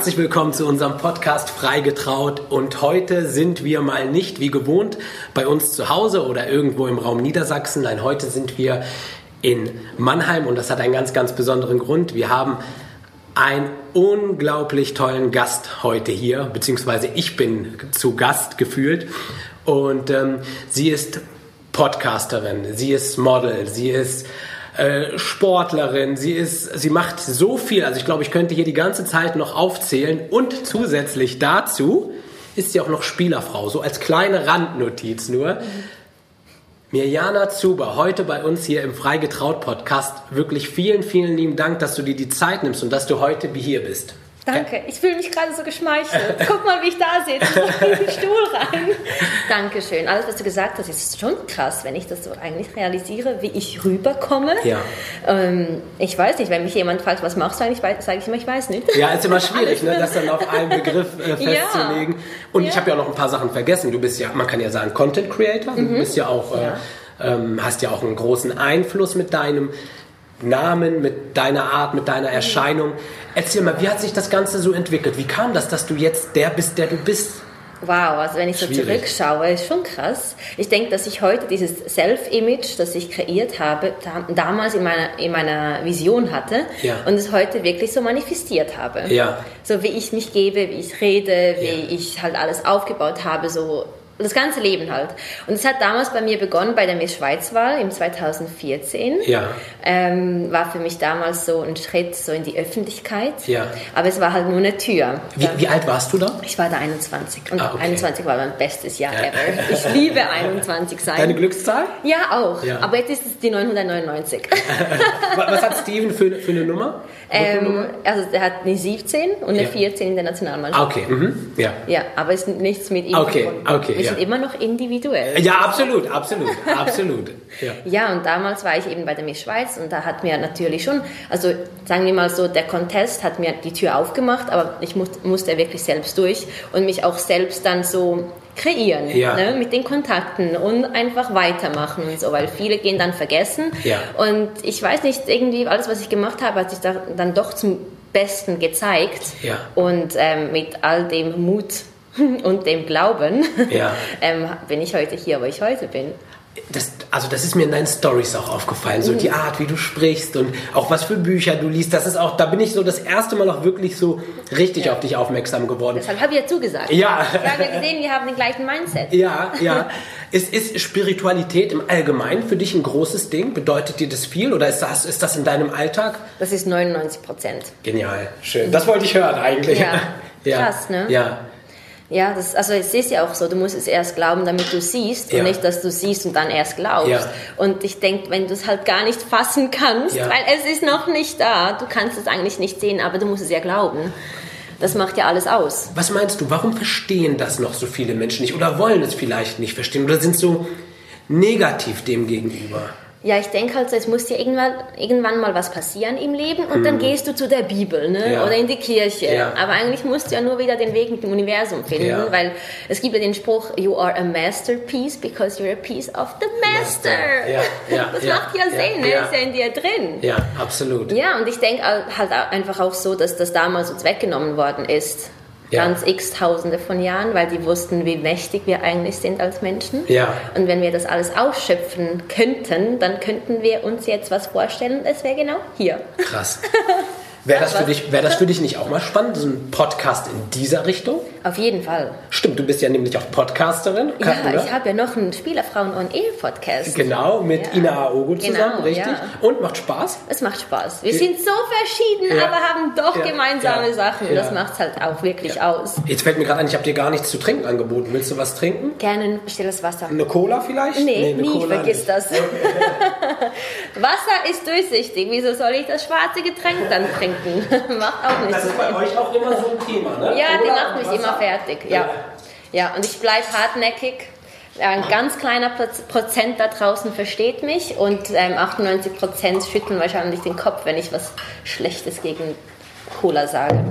Herzlich willkommen zu unserem Podcast Freigetraut und heute sind wir mal nicht wie gewohnt bei uns zu Hause oder irgendwo im Raum Niedersachsen. Nein, heute sind wir in Mannheim und das hat einen ganz, ganz besonderen Grund. Wir haben einen unglaublich tollen Gast heute hier, beziehungsweise ich bin zu Gast gefühlt und ähm, sie ist Podcasterin, sie ist Model, sie ist äh, Sportlerin, sie ist, sie macht so viel. Also ich glaube, ich könnte hier die ganze Zeit noch aufzählen und zusätzlich dazu ist sie auch noch Spielerfrau, so als kleine Randnotiz nur. Mirjana Zuber, heute bei uns hier im Freigetraut Podcast. Wirklich vielen, vielen lieben Dank, dass du dir die Zeit nimmst und dass du heute hier bist. Danke, ich fühle mich gerade so geschmeichelt. Guck mal, wie ich da sitze. Ich in den Stuhl rein. Dankeschön. Alles, was du gesagt hast, ist schon krass, wenn ich das so eigentlich realisiere, wie ich rüberkomme. Ja. Ähm, ich weiß nicht, wenn mich jemand fragt, was machst du eigentlich, sage ich immer, ich weiß nicht. Ja, ist immer schwierig, ne, das dann auf einen Begriff äh, festzulegen. Ja. Und ja. ich habe ja noch ein paar Sachen vergessen. Du bist ja, man kann ja sagen, Content Creator. Du mhm. bist ja auch, äh, ähm, hast ja auch einen großen Einfluss mit deinem Namen, mit deiner Art, mit deiner Erscheinung. Erzähl mal, wie hat sich das Ganze so entwickelt? Wie kam das, dass du jetzt der bist, der du bist? Wow, also wenn ich so Schwierig. zurückschaue, ist schon krass. Ich denke, dass ich heute dieses Self-Image, das ich kreiert habe, damals in meiner, in meiner Vision hatte ja. und es heute wirklich so manifestiert habe. Ja. So wie ich mich gebe, wie ich rede, wie ja. ich halt alles aufgebaut habe, so das ganze Leben halt. Und es hat damals bei mir begonnen bei der Miss Schweiz-Wahl im 2014. Ja. Ähm, war für mich damals so ein Schritt so in die Öffentlichkeit. Ja. Aber es war halt nur eine Tür. Wie, wie alt warst du da? Ich war da 21. Und ah, okay. 21 war mein bestes Jahr ja. ever. Ich liebe 21 sein. Deine Glückszahl? Ja, auch. Ja. Aber jetzt ist es die 999. Was hat Steven für, für eine Nummer? Ähm, also der hat eine 17 und eine ja. 14 in der Nationalmannschaft. Okay, mhm. ja. Ja, aber es ist nichts mit ihm okay. Okay, ja. Sind immer noch individuell. Ja, absolut, absolut, absolut. Ja. ja, und damals war ich eben bei der Miss Schweiz und da hat mir natürlich schon, also sagen wir mal so, der Contest hat mir die Tür aufgemacht, aber ich musste wirklich selbst durch und mich auch selbst dann so kreieren ja. ne, mit den Kontakten und einfach weitermachen und so, weil viele gehen dann vergessen. Ja. Und ich weiß nicht, irgendwie alles, was ich gemacht habe, hat sich da, dann doch zum Besten gezeigt. Ja. Und ähm, mit all dem Mut und dem Glauben ja. ähm, bin ich heute hier, wo ich heute bin das, also das ist mir in deinen Stories auch aufgefallen, so mhm. die Art, wie du sprichst und auch was für Bücher du liest. Das ist auch, da bin ich so das erste Mal auch wirklich so richtig ja. auf dich aufmerksam geworden. Deshalb habe ich ja zugesagt. Ja. Wir haben ja gesehen, wir haben den gleichen Mindset. Ja, ja. ist, ist Spiritualität im Allgemeinen für dich ein großes Ding? Bedeutet dir das viel oder ist das, ist das in deinem Alltag? Das ist 99 Prozent. Genial, schön. Das wollte ich hören eigentlich. Ja. ja. Krass, ne? Ja. Ja, das, also es ist ja auch so, du musst es erst glauben, damit du siehst ja. und nicht, dass du siehst und dann erst glaubst. Ja. Und ich denke, wenn du es halt gar nicht fassen kannst, ja. weil es ist noch nicht da, du kannst es eigentlich nicht sehen, aber du musst es ja glauben. Das macht ja alles aus. Was meinst du, warum verstehen das noch so viele Menschen nicht oder wollen es vielleicht nicht verstehen oder sind so negativ dem gegenüber? Ja, ich denke halt, es muss dir irgendwann, irgendwann mal was passieren im Leben und hm. dann gehst du zu der Bibel ne? Ja. oder in die Kirche. Ja. Aber eigentlich musst du ja nur wieder den Weg mit dem Universum finden, ja. weil es gibt ja den Spruch, you are a masterpiece because you're a piece of the master. master. das macht ja Sinn, ne? ist ja in dir drin. Ja, absolut. Ja, und ich denke halt einfach auch so, dass das damals uns weggenommen worden ist ja. ganz x Tausende von Jahren, weil die wussten, wie mächtig wir eigentlich sind als Menschen. Ja. Und wenn wir das alles ausschöpfen könnten, dann könnten wir uns jetzt was vorstellen. Es wäre genau hier. Krass. Wäre das, für dich, wär das für dich nicht auch mal spannend, so ein Podcast in dieser Richtung? Auf jeden Fall. Stimmt, du bist ja nämlich auch Podcasterin. Ja, oder? ich habe ja noch einen Spielerfrauen- und Ehe-Podcast. Genau, mit ja. Ina Aogo zusammen, genau, richtig? Ja. Und macht Spaß? Es macht Spaß. Wir sind so verschieden, ja. aber haben doch gemeinsame Sachen. Das macht es halt auch wirklich aus. Jetzt fällt mir gerade ein, ich habe dir gar nichts zu trinken angeboten. Willst du was trinken? Gerne ein stilles Wasser. Eine Cola vielleicht? Nee, nee nie, Cola vergiss nicht. das. Wasser ist durchsichtig. Wieso soll ich das schwarze Getränk dann trinken? macht auch nichts. Das ist bei euch auch immer so ein Thema, ne? Ja, die macht mich immer fertig. Ja. ja, und ich bleibe hartnäckig. Ein ganz kleiner Prozent da draußen versteht mich und ähm, 98 Prozent schütteln wahrscheinlich den Kopf, wenn ich was Schlechtes gegen Cola sage.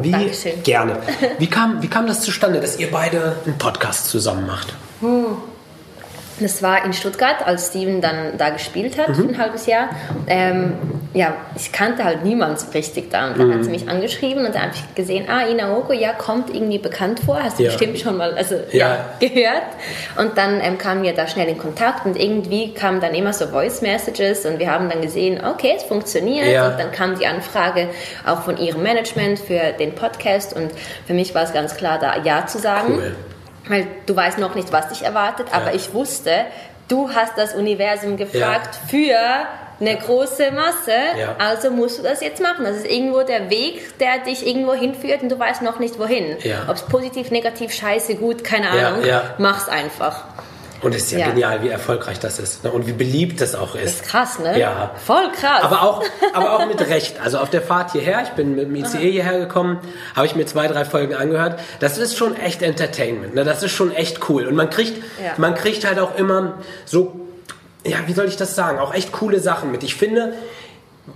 Wie, Dankeschön. Gerne. Wie kam, wie kam das zustande, dass ihr beide einen Podcast zusammen macht? Hm. Das war in Stuttgart, als Steven dann da gespielt hat, mhm. ein halbes Jahr. Ähm, ja, ich kannte halt niemand so richtig da. Und dann mhm. hat sie mich angeschrieben und dann habe ich gesehen, ah, Inaogo, ja, kommt irgendwie bekannt vor. Hast du ja. bestimmt schon mal also, ja. ja gehört. Und dann ähm, kamen wir da schnell in Kontakt und irgendwie kamen dann immer so Voice Messages und wir haben dann gesehen, okay, es funktioniert. Ja. Und dann kam die Anfrage auch von ihrem Management für den Podcast und für mich war es ganz klar, da Ja zu sagen. Cool. Weil du weißt noch nicht, was dich erwartet, aber ich wusste, du hast das Universum gefragt für eine große Masse, ja. also musst du das jetzt machen. Das ist irgendwo der Weg, der dich irgendwo hinführt und du weißt noch nicht wohin. Ja. Ob es positiv, negativ, scheiße, gut, keine Ahnung, ja, mach's einfach. Und es ist ja, ja, genial, wie erfolgreich das ist ne? und wie beliebt das auch ist. Das ist krass, ne? Ja. Voll krass. Aber auch, aber auch mit Recht. Also auf der Fahrt hierher, ich bin mit dem ICE hierher gekommen, habe ich mir zwei, drei Folgen angehört. Das ist schon echt Entertainment. Ne? Das ist schon echt cool. Und man kriegt, ja. man kriegt halt auch immer so ja, wie soll ich das sagen, auch echt coole Sachen mit. Ich finde,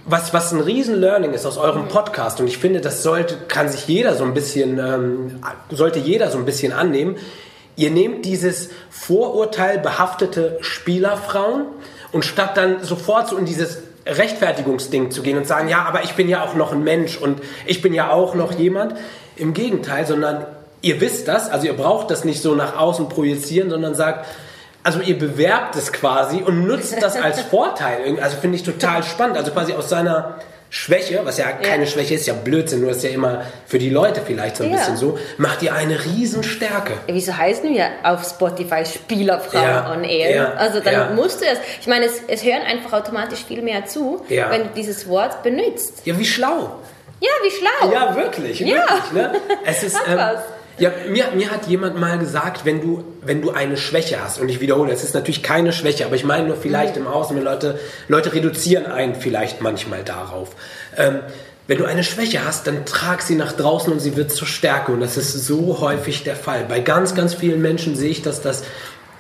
was, was ein Riesen-Learning ist aus eurem Podcast, und ich finde, das sollte, kann sich jeder so ein bisschen, ähm, sollte jeder so ein bisschen annehmen. Ihr nehmt dieses Vorurteil behaftete Spielerfrauen und statt dann sofort so in dieses Rechtfertigungsding zu gehen und sagen, ja, aber ich bin ja auch noch ein Mensch und ich bin ja auch noch jemand. Im Gegenteil, sondern ihr wisst das, also ihr braucht das nicht so nach außen projizieren, sondern sagt, also ihr bewerbt es quasi und nutzt das als Vorteil. Also finde ich total spannend. Also quasi aus seiner Schwäche, was ja keine ja. Schwäche ist, ja Blödsinn, nur ist ja immer für die Leute vielleicht so ein ja. bisschen so, macht ihr eine Riesenstärke. Wieso heißen wir auf Spotify Spielerfrau ja. on Air? Ja. Also dann musst du das. Ich meine, es, es hören einfach automatisch viel mehr zu, wenn du dieses Wort benutzt. Ja, wie schlau. Ja, wie schlau. Ja, wirklich. Ja. wirklich ne? Es ist. Ähm, ja, mir, mir hat jemand mal gesagt, wenn du, wenn du eine Schwäche hast, und ich wiederhole, es ist natürlich keine Schwäche, aber ich meine nur vielleicht mhm. im Außen, wenn Leute, Leute reduzieren einen vielleicht manchmal darauf. Ähm, wenn du eine Schwäche hast, dann trag sie nach draußen und sie wird zur Stärke. Und das ist so häufig der Fall. Bei ganz, ganz vielen Menschen sehe ich, dass das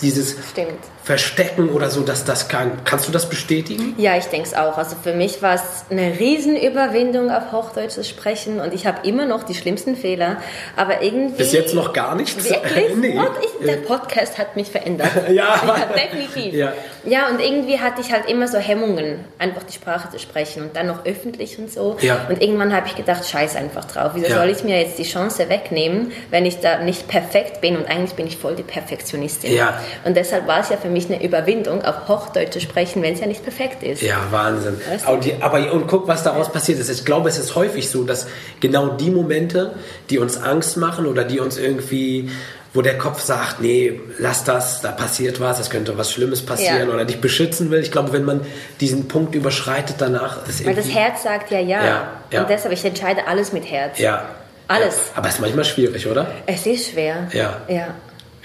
dieses Stimmt. Verstecken oder so, dass das kann. Kannst du das bestätigen? Ja, ich denke es auch. Also für mich war es eine Riesenüberwindung, auf Hochdeutsch zu sprechen und ich habe immer noch die schlimmsten Fehler, aber irgendwie... Bis jetzt noch gar nichts? Wirklich? nee. ich, der Podcast hat mich verändert. ja, ja, definitiv. Ja. ja, und irgendwie hatte ich halt immer so Hemmungen, einfach die Sprache zu sprechen und dann noch öffentlich und so. Ja. Und irgendwann habe ich gedacht, scheiß einfach drauf. Wieso ja. soll ich mir jetzt die Chance wegnehmen, wenn ich da nicht perfekt bin und eigentlich bin ich voll die Perfektionistin. Ja. Und deshalb war es ja für mich eine Überwindung, auf Hochdeutsch zu sprechen, wenn es ja nicht perfekt ist. Ja, Wahnsinn. Weißt du? aber, und guck, was daraus passiert ist. Ich glaube, es ist häufig so, dass genau die Momente, die uns Angst machen oder die uns irgendwie wo der Kopf sagt, nee, lass das, da passiert was, es könnte was Schlimmes passieren ja. oder dich beschützen will. Ich glaube, wenn man diesen Punkt überschreitet danach, ist Weil das Herz sagt ja, ja ja. ja. Und deshalb, ich entscheide alles mit Herz. Ja. Alles. Aber es ist manchmal schwierig, oder? Es ist schwer. Ja. Ja.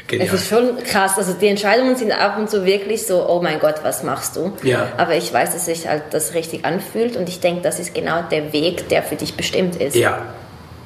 Genial. Es ist schon krass. Also die Entscheidungen sind ab und zu wirklich so, oh mein Gott, was machst du? Ja. Aber ich weiß, dass sich halt das richtig anfühlt und ich denke, das ist genau der Weg, der für dich bestimmt ist. Ja,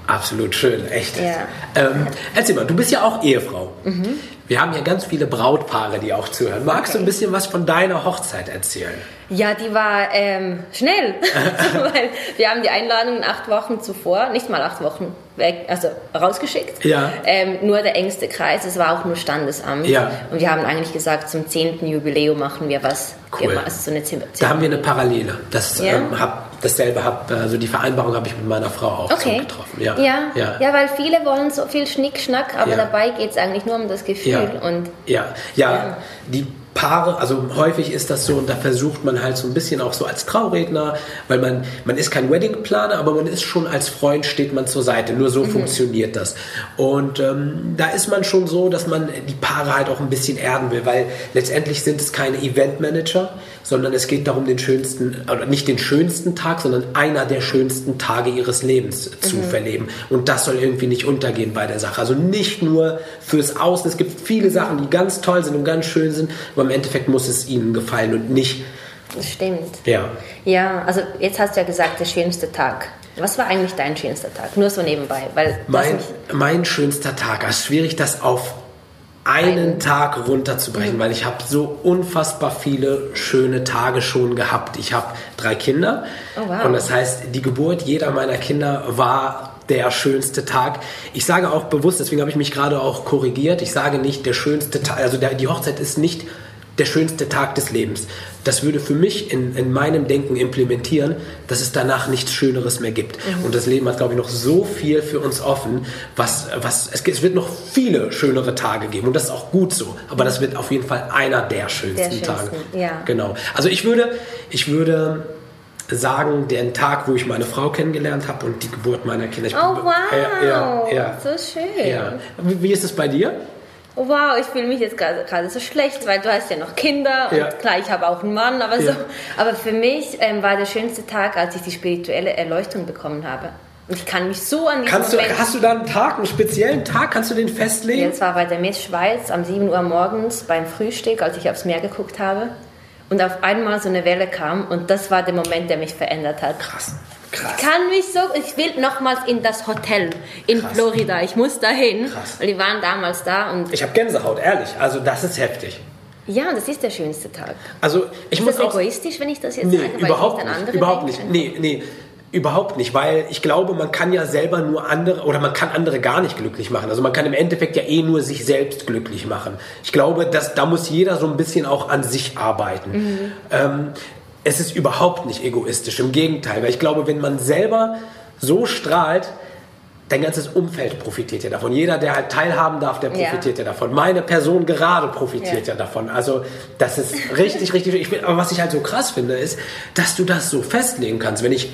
absolut schön, echt. Ja. Ähm, erzähl mal, du bist ja auch Ehefrau. Mhm. Wir haben ja ganz viele Brautpaare, die auch zuhören. Magst okay. du ein bisschen was von deiner Hochzeit erzählen? Ja, die war ähm, schnell, weil wir haben die Einladung acht Wochen zuvor, nicht mal acht Wochen weg, also rausgeschickt. Ja. Ähm, nur der engste Kreis, es war auch nur Standesamt. Ja. Und wir haben eigentlich gesagt, zum zehnten Jubiläum machen wir was. Cool. Wir, also so eine Zim da haben wir eine Parallele. Das, ja. ähm, hab, dasselbe hab, also die Vereinbarung habe ich mit meiner Frau auch okay. so getroffen. Ja. Ja. ja. weil viele wollen so viel Schnickschnack, aber dabei geht es eigentlich nur um das Gefühl. Ja. Und, ja. ja, die Paare, also häufig ist das so und da versucht man halt so ein bisschen auch so als Trauredner, weil man, man ist kein Weddingplaner, aber man ist schon als Freund, steht man zur Seite. Nur so mhm. funktioniert das. Und ähm, da ist man schon so, dass man die Paare halt auch ein bisschen erden will, weil letztendlich sind es keine Eventmanager, sondern es geht darum, den schönsten, oder nicht den schönsten Tag, sondern einer der schönsten Tage ihres Lebens zu mhm. verleben. Und das soll irgendwie nicht untergehen bei der Sache. Also nicht nur fürs Außen. Es gibt viele Sachen, die ganz toll sind und ganz schön sind, aber im Endeffekt muss es ihnen gefallen und nicht. Das stimmt. Ja. Ja, also jetzt hast du ja gesagt, der schönste Tag. Was war eigentlich dein schönster Tag? Nur so nebenbei. Weil mein, mein schönster Tag, es ist schwierig, das auf einen Tag runterzubrechen, mhm. weil ich habe so unfassbar viele schöne Tage schon gehabt. Ich habe drei Kinder oh, wow. und das heißt, die Geburt jeder meiner Kinder war der schönste Tag. Ich sage auch bewusst, deswegen habe ich mich gerade auch korrigiert, ich sage nicht der schönste Tag, also der, die Hochzeit ist nicht der schönste Tag des Lebens. Das würde für mich in, in meinem Denken implementieren, dass es danach nichts Schöneres mehr gibt. Mhm. Und das Leben hat, glaube ich, noch so viel für uns offen, was, was es, es, wird noch viele schönere Tage geben. Und das ist auch gut so. Aber das wird auf jeden Fall einer der schönsten, der Tage. Ja. Genau. Also ich würde, ich würde sagen, den Tag, wo ich meine Frau kennengelernt habe und die Geburt meiner Kinder. Ich oh wow, ja, ja, so schön. Ja. Wie, wie ist es bei dir? Oh wow, ich fühle mich jetzt gerade so schlecht, weil du hast ja noch Kinder und ja. klar, ich habe auch einen Mann, aber ja. so. Aber für mich ähm, war der schönste Tag, als ich die spirituelle Erleuchtung bekommen habe. Und ich kann mich so an Kannst du, Hast du da einen Tag, einen speziellen Tag, kannst du den festlegen? Ja, das war bei der Miss Schweiz am 7 Uhr morgens beim Frühstück, als ich aufs Meer geguckt habe. Und auf einmal so eine Welle kam und das war der Moment, der mich verändert hat. Krass. Krass. Ich kann mich so, ich will nochmals in das Hotel in Krass. Florida. Ich muss dahin, Krass. weil die waren damals da und. Ich habe Gänsehaut, ehrlich. Also das ist heftig. Ja, das ist der schönste Tag. Also ich ist muss das auch, egoistisch, wenn ich das jetzt nee, sage? Überhaupt nicht. Überhaupt nicht. Nee, nee. Überhaupt nicht, weil ich glaube, man kann ja selber nur andere oder man kann andere gar nicht glücklich machen. Also man kann im Endeffekt ja eh nur sich selbst glücklich machen. Ich glaube, dass da muss jeder so ein bisschen auch an sich arbeiten. Mhm. Ähm, es ist überhaupt nicht egoistisch, im Gegenteil, weil ich glaube, wenn man selber so strahlt, dein ganzes Umfeld profitiert ja davon. Jeder, der halt teilhaben darf, der profitiert ja, ja davon. Meine Person gerade profitiert ja. ja, davon. Also das ist richtig, richtig. Ich bin, aber was ich halt so krass finde, ist, dass du das so festlegen kannst. Wenn ich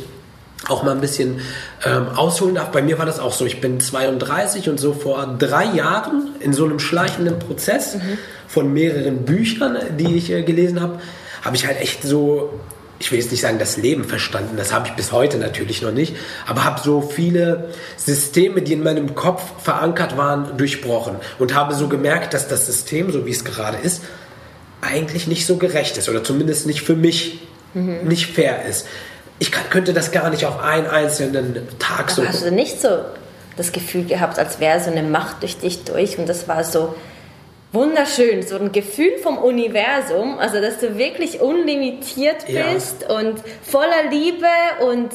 auch mal ein bisschen ähm, ausholen darf. Bei mir war das auch so. Ich bin 32 und so vor drei Jahren in so einem schleichenden Prozess mhm. von mehreren Büchern, die ich äh, gelesen habe, habe ich halt echt so, ich will jetzt nicht sagen, das Leben verstanden, das habe ich bis heute natürlich noch nicht, aber habe so viele Systeme, die in meinem Kopf verankert waren, durchbrochen und habe so gemerkt, dass das System, so wie es gerade ist, eigentlich nicht so gerecht ist oder zumindest nicht für mich mhm. nicht fair ist. Ich kann, könnte das gar nicht auf einen einzelnen Tag aber so. Hast du nicht so das Gefühl gehabt, als wäre so eine Macht durch dich durch und das war so, wunderschön, so ein Gefühl vom Universum, also dass du wirklich unlimitiert bist ja. und voller Liebe und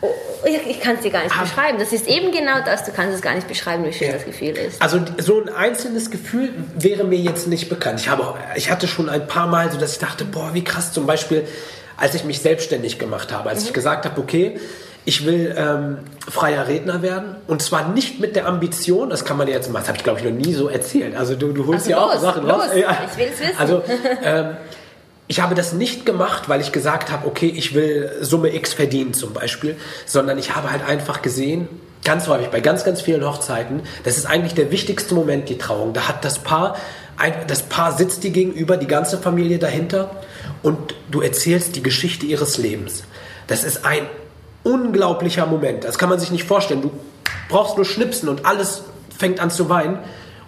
oh, ich kann es dir gar nicht ah. beschreiben. Das ist eben genau das. Du kannst es gar nicht beschreiben, wie schön ja. das Gefühl ist. Also so ein einzelnes Gefühl wäre mir jetzt nicht bekannt. Ich, habe, ich hatte schon ein paar Mal so, dass ich dachte, boah, wie krass. Zum Beispiel, als ich mich selbstständig gemacht habe, als mhm. ich gesagt habe, okay, ich will ähm, freier Redner werden und zwar nicht mit der Ambition, das kann man ja jetzt mal, das habe ich glaube ich noch nie so erzählt. Also du, du holst also ja auch Sachen los. Ja. Ich will es wissen. Also ähm, ich habe das nicht gemacht, weil ich gesagt habe, okay, ich will Summe X verdienen zum Beispiel, sondern ich habe halt einfach gesehen, ganz häufig bei ganz, ganz vielen Hochzeiten, das ist eigentlich der wichtigste Moment, die Trauung. Da hat das Paar, das Paar sitzt dir gegenüber, die ganze Familie dahinter und du erzählst die Geschichte ihres Lebens. Das ist ein unglaublicher Moment. Das kann man sich nicht vorstellen. Du brauchst nur schnipsen und alles fängt an zu weinen.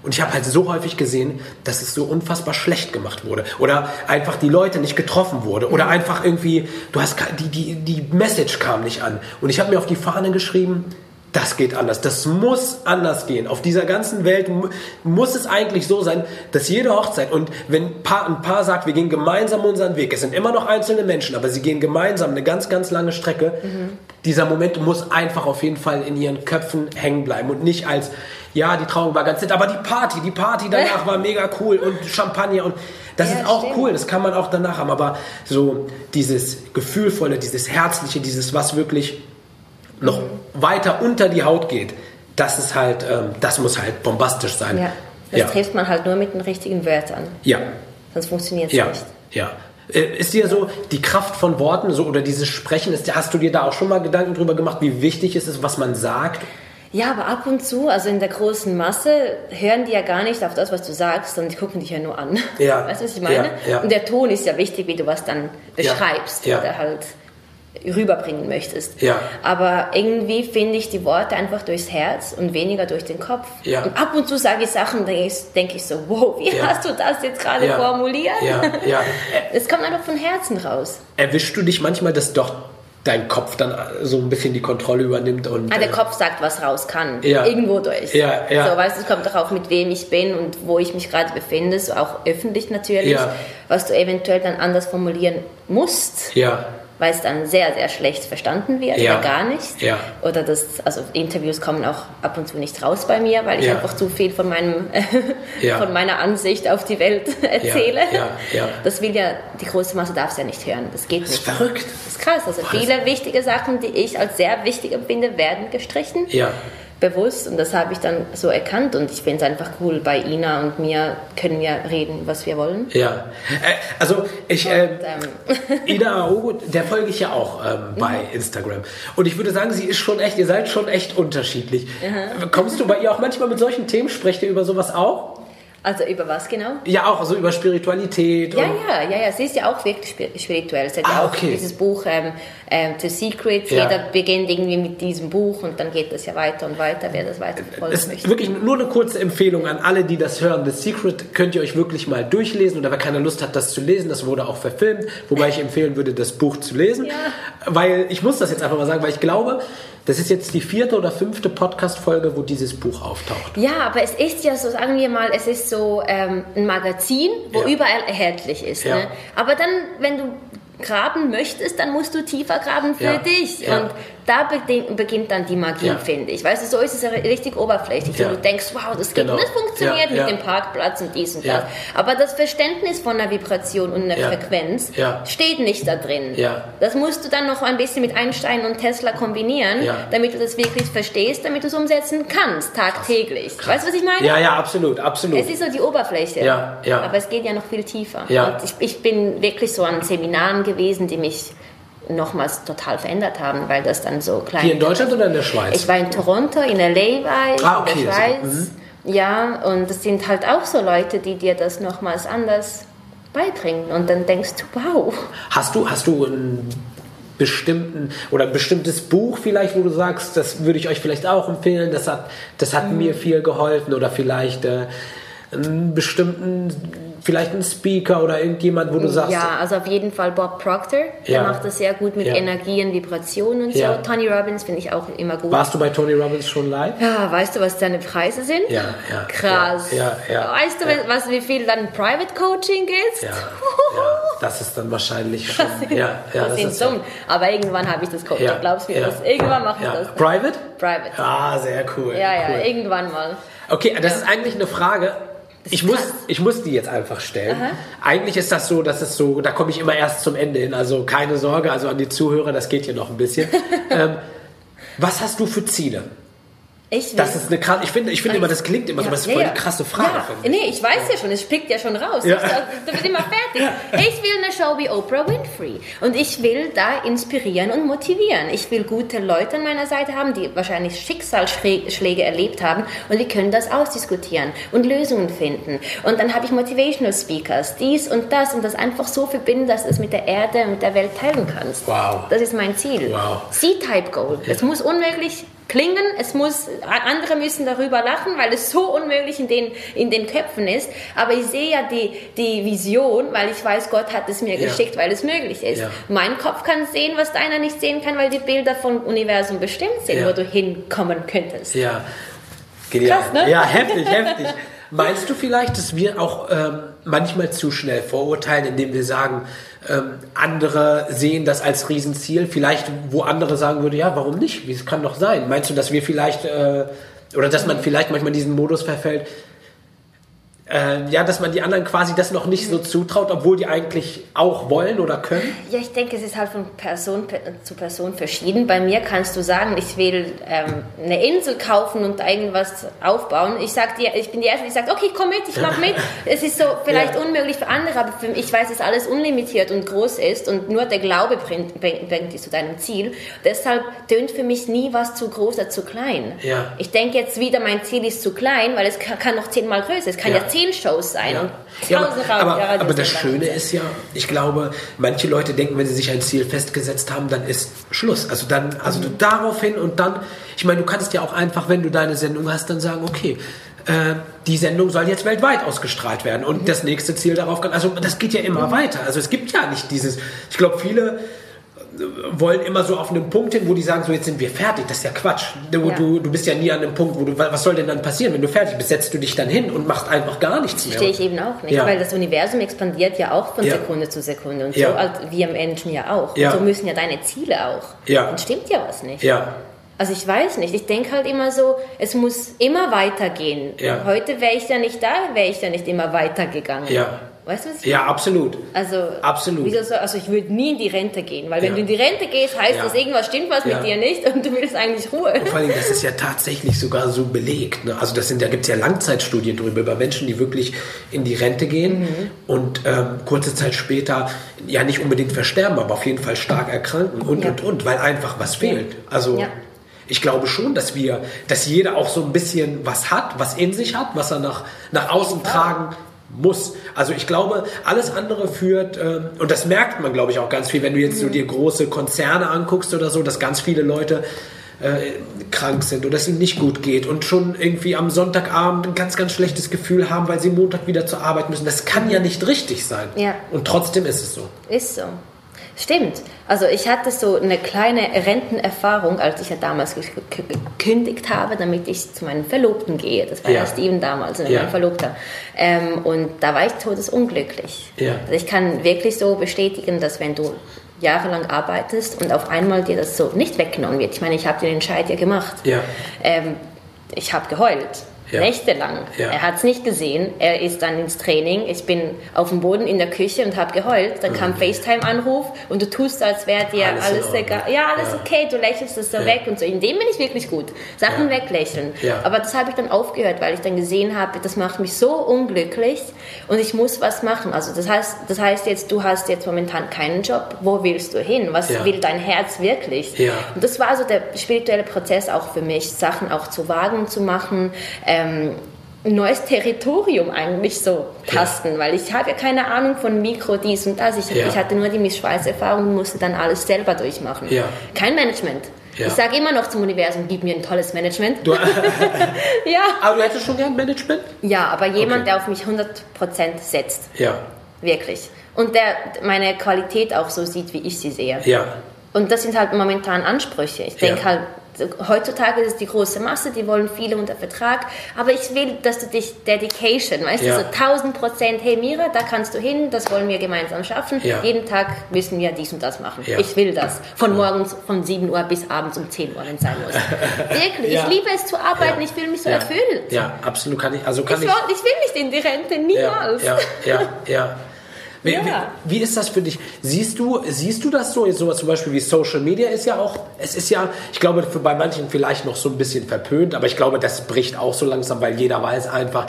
Und ich habe halt so häufig gesehen, dass es so unfassbar schlecht gemacht wurde. Oder einfach die Leute nicht getroffen wurde. Oder einfach irgendwie, du hast die, die, die Message kam nicht an. Und ich habe mir auf die Fahne geschrieben, das geht anders. Das muss anders gehen. Auf dieser ganzen Welt muss es eigentlich so sein, dass jede Hochzeit und wenn ein Paar, ein Paar sagt, wir gehen gemeinsam unseren Weg, es sind immer noch einzelne Menschen, aber sie gehen gemeinsam eine ganz, ganz lange Strecke. Mhm. Dieser Moment muss einfach auf jeden Fall in ihren Köpfen hängen bleiben und nicht als, ja, die Trauung war ganz nett, aber die Party, die Party danach war mega cool und Champagner und das ja, ist auch stimmt. cool, das kann man auch danach haben, aber so dieses Gefühlvolle, dieses Herzliche, dieses was wirklich noch weiter unter die Haut geht, das ist halt, ähm, das muss halt bombastisch sein. Ja, das ja. trifft man halt nur mit den richtigen Wörtern. Ja. Sonst funktioniert es ja. nicht. Ja. Äh, ist dir so die Kraft von Worten so oder dieses Sprechen, ist, hast du dir da auch schon mal Gedanken drüber gemacht, wie wichtig ist es, was man sagt? Ja, aber ab und zu, also in der großen Masse, hören die ja gar nicht auf das, was du sagst, sondern die gucken dich ja nur an. Ja. Weißt du, was ich meine? Ja, ja. Und der Ton ist ja wichtig, wie du was dann beschreibst oder halt rüberbringen möchtest. Ja. Aber irgendwie finde ich die Worte einfach durchs Herz und weniger durch den Kopf. Ja. Und ab und zu sage ich Sachen, denke ich so, wow, wie ja. hast du das jetzt gerade formuliert? Es kommt einfach von Herzen raus. Erwischst du dich manchmal, dass doch dein Kopf dann so ein bisschen die Kontrolle übernimmt und ah, der äh, Kopf sagt, was raus kann, ja. irgendwo durch. Ja, ja. So, weißt du, es kommt darauf, mit wem ich bin und wo ich mich gerade befinde, so auch öffentlich natürlich, was du eventuell dann anders formulieren musst. Ja weil es dann sehr, sehr schlecht verstanden wird Ja. oder gar nicht. Ja. Oder das, also Interviews kommen auch ab und zu nicht raus bei mir, weil ich Ja. einfach zu viel von meinem, von meiner Ansicht auf die Welt erzähle. Das will ja, die große Masse darf es ja nicht hören. Das geht Das nicht. ist verrückt. Das ist krass. Also viele wichtige Sachen, die ich als sehr wichtig empfinde, werden gestrichen. Ja. Bewusst. Und das habe ich dann so erkannt. Und ich finde es einfach cool. Bei Ina und mir können wir reden, was wir wollen. Ja, äh, also ich, äh, ähm, Ida Aogo, der folge ich ja auch ähm, bei Instagram. Und ich würde sagen, sie ist schon echt, ihr seid schon echt unterschiedlich. Kommst du bei ihr auch manchmal mit solchen Themen? Sprecht ihr über sowas auch? Also über was genau? Ja, auch so über Spiritualität. Ja, und, ja, ja, ja, sie ist ja auch wirklich spir- spirituell. Sie hat Ah, ja auch okay. dieses Buch ähm, ähm, The Secret. Ja. Jeder beginnt irgendwie mit diesem Buch und dann geht das ja weiter und weiter, wer das weiter verfolgen Es ist möchte. wirklich nur eine kurze Empfehlung an alle, die das hören. The Secret könnt ihr euch wirklich mal durchlesen. Oder wer keine Lust hat, das zu lesen, das wurde auch verfilmt. Wobei ich empfehlen würde, das Buch zu lesen. Ja. Weil ich muss das jetzt einfach mal sagen, weil ich glaube, das ist jetzt die vierte oder fünfte Podcast-Folge, wo dieses Buch auftaucht. Ja, aber es ist ja so, sagen wir mal, es ist so ähm, ein Magazin, wo Ja. überall erhältlich ist. Ja. Ne? Aber dann, wenn du graben möchtest, dann musst du tiefer graben für Ja. dich. Und da begin- beginnt dann die Magie, Ja. finde ich. Weißt du, so ist es ja richtig oberflächlich. Ja. Und du denkst, wow, das Genau. das funktioniert mit dem Parkplatz und dies und das. Aber das Verständnis von einer Vibration und einer. Frequenz steht nicht da drin. Das musst du dann noch ein bisschen mit Einstein und Tesla kombinieren, damit du das wirklich verstehst, damit du es umsetzen kannst, tagtäglich. Weißt du, was ich meine? Ja, ja, absolut, absolut. Es ist so die Oberfläche. Ja, ja. Aber es geht ja noch viel tiefer. Ja. Und ich, ich bin wirklich so an Seminaren gewesen, die mich nochmals total verändert haben, weil das dann so klein Hier in Deutschland oder in der Schweiz? Ich war in Toronto, in LA war ich, Ah, okay, in der. Schweiz. Ja, und es sind halt auch so Leute, die dir das nochmals anders beibringen. Und dann denkst du, wow. Hast du, hast du einen bestimmten oder ein bestimmtes Buch vielleicht, wo du sagst, das würde ich euch vielleicht auch empfehlen, das hat, das hat Mhm. mir viel geholfen oder vielleicht äh, einen bestimmten, vielleicht einen Speaker oder irgendjemand, wo du sagst, Ja, also auf jeden Fall Bob Proctor. Der Ja. macht das sehr gut mit Ja. Energien, Vibrationen und Ja. so. Tony Robbins finde ich auch immer gut. warst du bei Tony Robbins schon live? Ja, weißt du, was deine Preise sind? Ja, ja, Krass. ja, ja, weißt du, was, wie viel dann Private Coaching ist? Ja, das ist dann wahrscheinlich schon. Ja, ja, das, das sind ist Summen. Aber irgendwann habe ich das Coaching. Ja, Glaubst du mir das? Irgendwann mache ich das. Private? Private. Ah, sehr cool. Ja, ja, cool. irgendwann mal. Okay, das ist eigentlich eine Frage. Ich muss, ich muss die jetzt einfach stellen. Eigentlich ist das so, dass es so, da komme ich immer erst zum Ende hin. Also keine Sorge, also an die Zuhörer, das geht hier noch ein bisschen. ähm, was hast du für Ziele? Ich will. Das ist eine krasse, ich finde, ich finde immer, das klingt immer so, aber das ist voll ja. die krasse Frage. Ja. Nee, ich weiß ja schon, es spickt ja schon raus. Ja. Sag, Du bist immer fertig. Ich will eine Show wie Oprah Winfrey. Und ich will da inspirieren und motivieren. Ich will gute Leute an meiner Seite haben, die wahrscheinlich Schicksalsschläge erlebt haben. Und wir können das ausdiskutieren und Lösungen finden. Und dann habe ich Motivational Speakers, dies und das. Und das einfach so verbinden, dass du es mit der Erde und der Welt teilen kannst. Wow. Das ist mein Ziel. Wow. C-Type Goal. Es muss unmöglich klingen, es muss, andere müssen darüber lachen, weil es so unmöglich in den, in den Köpfen ist. Aber ich sehe ja die, die Vision, weil ich weiß, Gott hat es mir Ja. geschickt, weil es möglich ist. Ja. Mein Kopf kann sehen, was deiner nicht sehen kann, weil die Bilder vom Universum bestimmt sind, Ja. wo du hinkommen könntest. Ja. Genial. Krass, ne? Ja, heftig, heftig. Meinst du vielleicht, dass wir auch ähm, manchmal zu schnell vorurteilen, indem wir sagen, ähm, andere sehen das als Riesenziel, vielleicht wo andere sagen würde, ja, warum nicht? Wie es kann doch sein. Meinst du, dass wir vielleicht äh, oder dass man vielleicht manchmal diesen Modus verfällt, äh, ja, dass man die anderen quasi das noch nicht so zutraut, obwohl die eigentlich auch wollen oder können? Ja, ich denke, es ist halt von Person pe- zu Person verschieden. Bei mir kannst du sagen, ich will ähm, eine Insel kaufen und irgendwas aufbauen. Ich sag dir, ich bin die Erste, die sagt, okay, komm mit, ich mach mit. Es ist so vielleicht Ja. unmöglich für andere, aber für mich, ich weiß, dass alles unlimitiert und groß ist und nur der Glaube bringt, bringt, bringt dich zu deinem Ziel. Deshalb tönt für mich nie was zu groß oder zu klein. Ja. Ich denke jetzt wieder, mein Ziel ist zu klein, weil es kann, kann noch zehnmal größer. Es kann ja, Ja. zehn Shows sein Ja. und Ja, aber, aber, aber das Schöne ist ja, ich glaube, manche Leute denken, wenn sie sich ein Ziel festgesetzt haben, dann ist Schluss. Also dann, also du daraufhin und dann, ich meine, du kannst ja auch einfach, wenn du deine Sendung hast, dann sagen, okay, äh, die Sendung soll jetzt weltweit ausgestrahlt werden und das nächste Ziel darauf kann, also das geht ja immer weiter. Also es gibt ja nicht dieses, ich glaube, viele wollen immer so auf einen Punkt hin, wo die sagen, so jetzt sind wir fertig. Das ist ja Quatsch. Du, ja. du, du bist ja nie an einem Punkt, wo du, was soll denn dann passieren? Wenn du fertig bist, setzt du dich dann hin und machst einfach gar nichts mehr. Verstehe ich eben auch nicht, ja. weil das Universum expandiert ja auch von ja. Sekunde zu Sekunde und so als wir Menschen ja auch. Und so müssen ja deine Ziele auch. Ja. Und stimmt ja was nicht. Ja. Also ich weiß nicht, ich denke halt immer so, es muss immer weitergehen. Heute wäre ich ja nicht da, wäre ich ja nicht immer weitergegangen. Ja. Weißt du, was Ja, absolut. Also, absolut. So, also ich würde nie in die Rente gehen, weil wenn du in die Rente gehst, heißt ja. das, irgendwas stimmt was ja. mit dir nicht und du willst eigentlich Ruhe. Und vor allem, das ist ja tatsächlich sogar so belegt. Ne? Also das sind, da gibt es ja Langzeitstudien darüber, über Menschen, die wirklich in die Rente gehen mhm. und ähm, kurze Zeit später ja nicht unbedingt versterben, aber auf jeden Fall stark erkranken und, und, und, weil einfach was fehlt. Also ich glaube schon, dass wir, dass jeder auch so ein bisschen was hat, was in sich hat, was er nach, nach außen tragen muss. Also ich glaube, alles andere führt, ähm, und das merkt man, glaube ich, auch ganz viel, wenn du jetzt so dir große Konzerne anguckst oder so, dass ganz viele Leute äh, krank sind oder es ihnen nicht gut geht und schon irgendwie am Sonntagabend ein ganz, ganz schlechtes Gefühl haben, weil sie Montag wieder zur Arbeit müssen. Das kann ja nicht richtig sein. Ja. Und trotzdem ist es so. Ist so. Stimmt. Also ich hatte so eine kleine Rentenerfahrung, als ich ja damals gekündigt habe, damit ich zu meinem Verlobten gehe. Das war ja, ja Steven damals, ja. mein Verlobter. Ähm, und da war ich todesunglücklich. Ja. Also ich kann wirklich so bestätigen, dass wenn du jahrelang arbeitest und auf einmal dir das so nicht weggenommen wird. Ich meine, ich habe den Entscheid ja gemacht. Ja. Ähm, ich habe geheult ja. nächtelang. Ja. Er hat es nicht gesehen. Er ist dann ins Training. Ich bin auf dem Boden in der Küche und habe geheult. Dann kam mhm. FaceTime-Anruf und du tust, als wäre dir alles, alles egal. Ja, alles ja. okay. Du lächelst es so weg und so. In dem bin ich wirklich gut. Sachen weglächeln. Aber das habe ich dann aufgehört, weil ich dann gesehen habe, das macht mich so unglücklich und ich muss was machen. Also das heißt, das heißt jetzt, du hast jetzt momentan keinen Job. Wo willst du hin? Was will dein Herz wirklich? Und das war so der spirituelle Prozess auch für mich, Sachen auch zu wagen zu machen. Äh, ähm, neues Territorium eigentlich so tasten, ja. weil ich habe ja keine Ahnung von Mikro, dies und das. Ich, ja. ich hatte nur die Miss Schweiß-Erfahrung und musste dann alles selber durchmachen. Ja. Kein Management. Ich sage immer noch zum Universum, gib mir ein tolles Management. Du, ja. Aber du hättest schon gern Management? Ja, aber jemand, okay. der auf mich 100% setzt. Ja. Wirklich. Und der meine Qualität auch so sieht, wie ich sie sehe. Ja. Und das sind halt momentan Ansprüche. Ich denke halt, heutzutage ist es die große Masse, die wollen viele unter Vertrag, aber ich will, dass du dich Dedication, weißt ja. du, so 1000 Prozent, hey Mira, da kannst du hin, das wollen wir gemeinsam schaffen, ja. jeden Tag müssen wir dies und das machen. Ja. Ich will das, von morgens von 7 Uhr bis abends um 10 Uhr, wenn es sein muss. Wirklich, ich liebe es zu arbeiten, ich fühle mich so erfüllt. Ja, absolut, kann ich, also kann ich... Ich, ich will nicht in die Rente, niemals. ja, ja. ja. Wie, ja. wie, wie, ist das für dich? Siehst du, siehst du das so? Jetzt sowas zum Beispiel wie Social Media ist ja auch, es ist ja, ich glaube, für bei manchen vielleicht noch so ein bisschen verpönt, aber ich glaube, das bricht auch so langsam, weil jeder weiß einfach,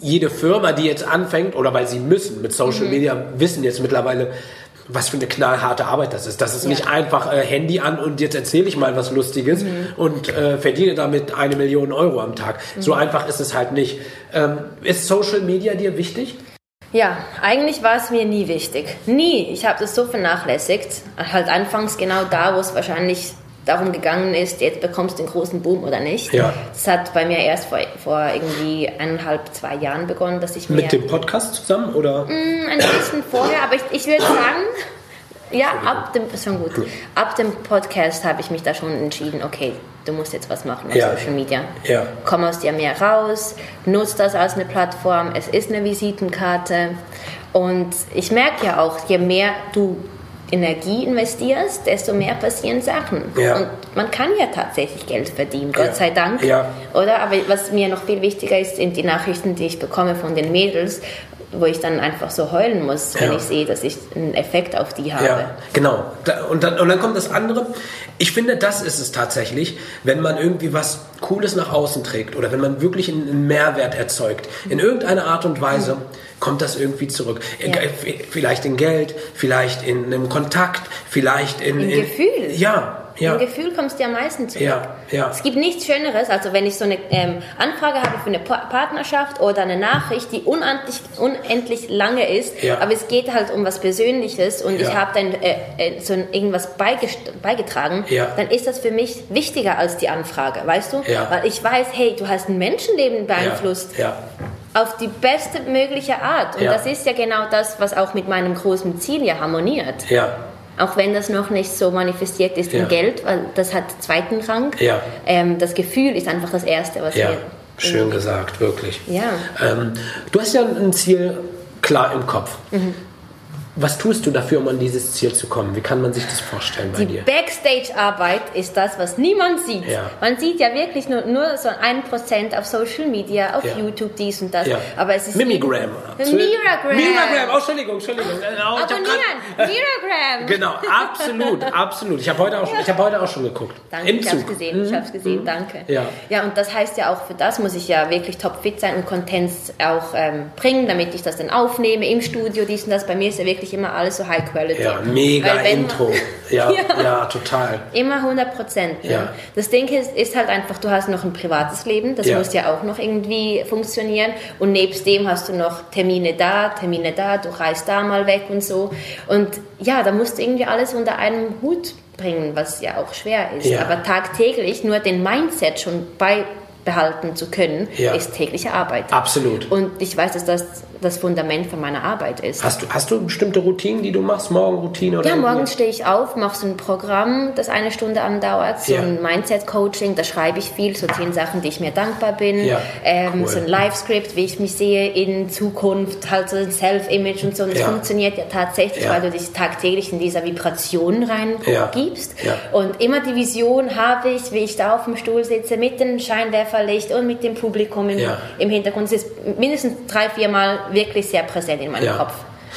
jede Firma, die jetzt anfängt, oder weil sie müssen mit Social mhm. Media, wissen jetzt mittlerweile, was für eine knallharte Arbeit das ist. Das ist ja. nicht einfach äh, Handy an und jetzt erzähle ich mal was Lustiges mhm. und äh, verdiene damit eine Million Euro am Tag. Mhm. So einfach ist es halt nicht. Ähm, ist Social Media dir wichtig? Ja, eigentlich war es mir nie wichtig. Nie. Ich habe das so vernachlässigt. Halt anfangs genau da, wo es wahrscheinlich darum gegangen ist, jetzt bekommst du den großen Boom oder nicht. Ja. Das hat bei mir erst vor, vor irgendwie eineinhalb, zwei Jahren begonnen, dass ich Mit dem Podcast zusammen oder? Mm, ein bisschen vorher, aber ich, ich würde sagen, ja, ab dem, schon gut. Ab dem Podcast habe ich mich da schon entschieden, okay, du musst jetzt was machen auf ja. Social Media. Ja. Komm aus dir mehr raus, nutz das als eine Plattform, es ist eine Visitenkarte. Und ich merke ja auch, je mehr du Energie investierst, desto mehr passieren Sachen. Ja. Und man kann ja tatsächlich Geld verdienen, Gott ja. sei Dank. Ja. Oder? Aber was mir noch viel wichtiger ist, sind die Nachrichten, die ich bekomme von den Mädels, wo ich dann einfach so heulen muss, wenn ja. ich sehe, dass ich einen Effekt auf die habe. Ja, genau. Und dann, und dann kommt das andere. Ich finde, das ist es tatsächlich, wenn man irgendwie was Cooles nach außen trägt oder wenn man wirklich einen Mehrwert erzeugt, in irgendeiner Art und Weise. Kommt das irgendwie zurück? Ja. Vielleicht in Geld, vielleicht in einem Kontakt, vielleicht in. In, in Gefühl. Ja, ja. Im Gefühl kommst du am meisten zurück. Ja, ja. Es gibt nichts Schöneres, also wenn ich so eine ähm, Anfrage habe für eine pa Partnerschaft oder eine Nachricht, die unendlich, unendlich lange ist, ja. aber es geht halt um was Persönliches und ja. ich habe dann äh, äh, so irgendwas beigetragen, ja. dann ist das für mich wichtiger als die Anfrage, weißt du? Weil ich weiß, hey, du hast ein Menschenleben beeinflusst. Auf die beste mögliche Art. Und das ist ja genau das, was auch mit meinem großen Ziel ja harmoniert. Ja. Auch wenn das noch nicht so manifestiert ist ja. in Geld, weil das hat zweiten Rang. Ja. Ähm, das Gefühl ist einfach das Erste, was ja. wir... Schön gesagt, wirklich. Ja. Ähm, du hast ja ein Ziel klar im Kopf. Mhm. Was tust du dafür, um an dieses Ziel zu kommen? Wie kann man sich das vorstellen bei die dir? Die Backstage-Arbeit ist das, was niemand sieht. Ja. Man sieht ja wirklich nur, nur so ein Prozent auf Social Media, auf ja. YouTube, dies und das. Ja. Aber es ist Mimigram. Miragram. Miragram. Oh, Entschuldigung, Entschuldigung. Oh, Abonnieren. Miragram. Genau, absolut, absolut. Ich habe heute, auch, hab heute auch schon geguckt. Danke, Im ich habe es gesehen. Ich habe es gesehen, mhm. danke. Ja. ja, und das heißt ja auch, für das muss ich ja wirklich topfit sein und Contents auch ähm, bringen, damit ich das dann aufnehme im Studio, dies und das. Bei mir ist ja wirklich immer alles so high quality. Ja, mega Intro. Ja, ja, ja, total. Immer 100 Prozent. Ne? Ja. Das Ding ist, ist halt einfach, du hast noch ein privates Leben, das Ja. muss ja auch noch irgendwie funktionieren. Und nebst dem hast du noch Termine da, Termine da, du reist da mal weg und so. Und ja, da musst du irgendwie alles unter einem Hut bringen, was ja auch schwer ist. Ja. Aber tagtäglich nur den Mindset schon beibehalten zu können, Ja. ist tägliche Arbeit. Absolut. Und ich weiß, dass das das Fundament von meiner Arbeit ist. Hast du, hast du bestimmte Routinen, die du machst? Morgenroutine oder Ja, morgens stehe ich auf, mache so ein Programm, das eine Stunde andauert, so Ja. ein Mindset-Coaching, da schreibe ich viel, so zehn Sachen, die ich mir dankbar bin, Ja, ähm, cool. so ein Live-Script, wie ich mich sehe in Zukunft, halt so ein Self-Image und so. Und das Ja. funktioniert ja tatsächlich, weil du dich tagtäglich in dieser Vibration reingibst. Ja. Und immer die Vision habe ich, wie ich da auf dem Stuhl sitze, mit dem Scheinwerferlicht und mit dem Publikum im, Ja. im Hintergrund. Es ist mindestens drei, vier Mal wirklich sehr präsent in meinem Ja. Kopf.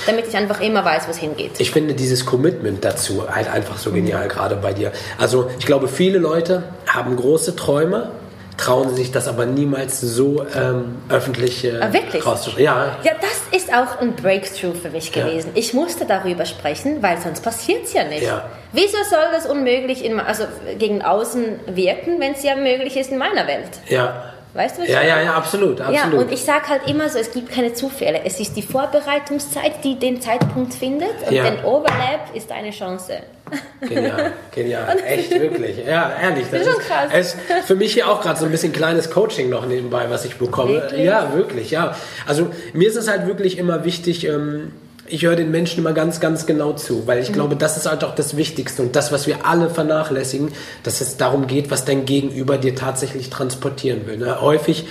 Damit ich einfach immer weiß, wo es hingeht. Ich finde dieses Commitment dazu halt einfach so genial, gerade bei dir. Also ich glaube, viele Leute haben große Träume, trauen sich das aber niemals so ähm, öffentlich äh, Ah, rauszusprechen. Ja, Ja, das ist auch ein Breakthrough für mich Ja. gewesen. Ich musste darüber sprechen, weil sonst passiert es ja nicht. Ja. Wieso soll das unmöglich in, also gegen außen wirken, wenn es ja möglich ist in meiner Welt? ja. Weißt du, was ich Ja, ja, ja, absolut, absolut. Ja, und ich sage halt immer so, es gibt keine Zufälle. Es ist die Vorbereitungszeit, die den Zeitpunkt findet und Ja. den Overlap ist eine Chance. Genial, genial, echt wirklich. Ja, ehrlich. Das ist schon krass. Es ist für mich hier auch gerade so ein bisschen kleines Coaching noch nebenbei, was ich bekomme. Wirklich? Ja, wirklich, ja. Also mir ist es halt wirklich immer wichtig, ähm, ich höre den Menschen immer ganz, ganz genau zu, weil ich Mhm. glaube, das ist halt auch das Wichtigste und das, was wir alle vernachlässigen, dass es darum geht, was dein Gegenüber dir tatsächlich transportieren will. Ne? Häufig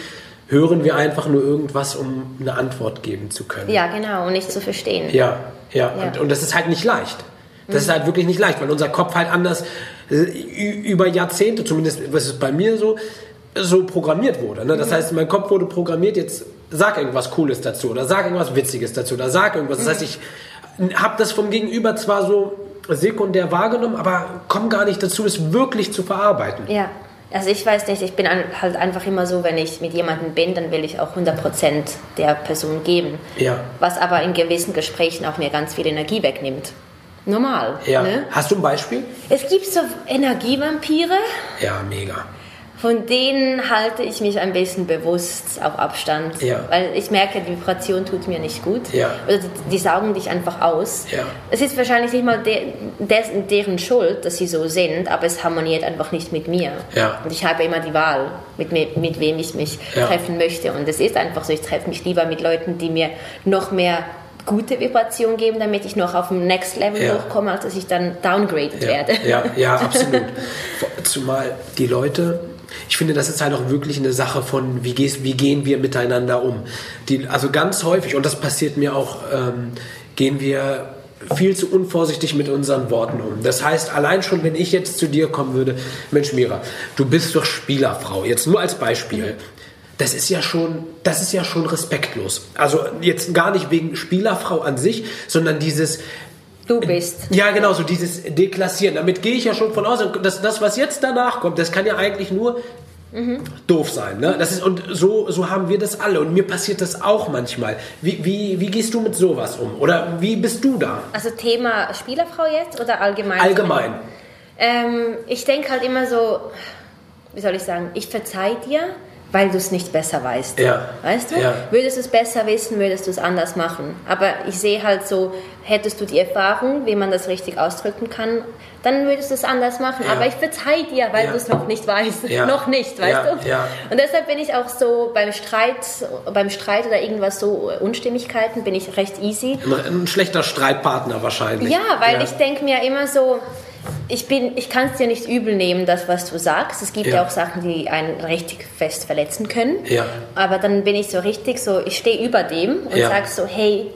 hören wir einfach nur irgendwas, um eine Antwort geben zu können. Ja, genau, und nicht zu verstehen. Ja, ja. Ja. Und, und das ist halt nicht leicht. Das ist halt wirklich nicht leicht, weil unser Kopf halt anders äh, über Jahrzehnte, zumindest was ist bei mir so, so programmiert wurde. Ne? Das heißt, mein Kopf wurde programmiert, jetzt sag irgendwas Cooles dazu oder sag irgendwas Witziges dazu oder sag irgendwas. Das heißt, ich habe das vom Gegenüber zwar so sekundär wahrgenommen, aber komme gar nicht dazu, es wirklich zu verarbeiten. Ja, also ich weiß nicht, ich bin halt einfach immer so, wenn ich mit jemandem bin, dann will ich auch 100% der Person geben. Ja. Was aber in gewissen Gesprächen auch mir ganz viel Energie wegnimmt. Normal. Ja. Ne? Hast du ein Beispiel? Es gibt so Energievampire, Ja, mega. Von denen halte ich mich ein bisschen bewusst auf Abstand. Ja. Weil ich merke, die Vibration tut mir nicht gut. Ja. Oder die, die saugen dich einfach aus. Ja. Es ist wahrscheinlich nicht mal de, dessen, deren Schuld, dass sie so sind, aber es harmoniert einfach nicht mit mir. Und ich habe immer die Wahl, mit, me- mit wem ich mich treffen möchte. Und es ist einfach so, ich treffe mich lieber mit Leuten, die mir noch mehr gute Vibration geben, damit ich noch auf dem Next Level Ja. hochkomme, als dass ich dann downgraded Ja, werde. ja, ja, absolut. Zumal die Leute, ich finde, das ist halt auch wirklich eine Sache von, wie, gehst, wie gehen wir miteinander um. Die, also ganz häufig, und das passiert mir auch, ähm, gehen wir viel zu unvorsichtig mit unseren Worten um. Das heißt, allein schon, wenn ich jetzt zu dir kommen würde, Mensch Mira, du bist doch Spielerfrau, jetzt nur als Beispiel. Das ist ja schon, das ist ja schon respektlos. Also jetzt gar nicht wegen Spielerfrau an sich, sondern dieses, Du bist. ja, genau, so dieses Deklassieren. Damit gehe ich ja schon von aus, dass das, was jetzt danach kommt, das kann ja eigentlich nur doof sein. Ne? Das ist, und so, so haben wir das alle. Und mir passiert das auch manchmal. Wie, wie, wie gehst du mit sowas um? Oder wie bist du da? Also Thema Spielerfrau jetzt oder allgemein? Allgemein. Ähm, ich denke halt immer so, wie soll ich sagen, ich verzeih dir, weil du es nicht besser weißt. Ja. Weißt du? Ja. Würdest du es besser wissen, würdest du es anders machen. Aber ich sehe halt so, hättest du die Erfahrung, wie man das richtig ausdrücken kann, dann würdest du es anders machen. Ja. Aber ich verzeihe dir, weil du es noch nicht weißt. Ja. noch nicht, weißt du? Und deshalb bin ich auch so beim Streit, beim Streit oder irgendwas so Unstimmigkeiten bin ich recht easy. Ein, ein schlechter Streitpartner wahrscheinlich. Ja, weil ich denke mir immer so, ich, ich kann es dir nicht übel nehmen, das, was du sagst. Es gibt ja. ja. auch Sachen, die einen richtig fest verletzen können. Ja. Aber dann bin ich so richtig so, ich stehe über dem und ja. sage so, hey,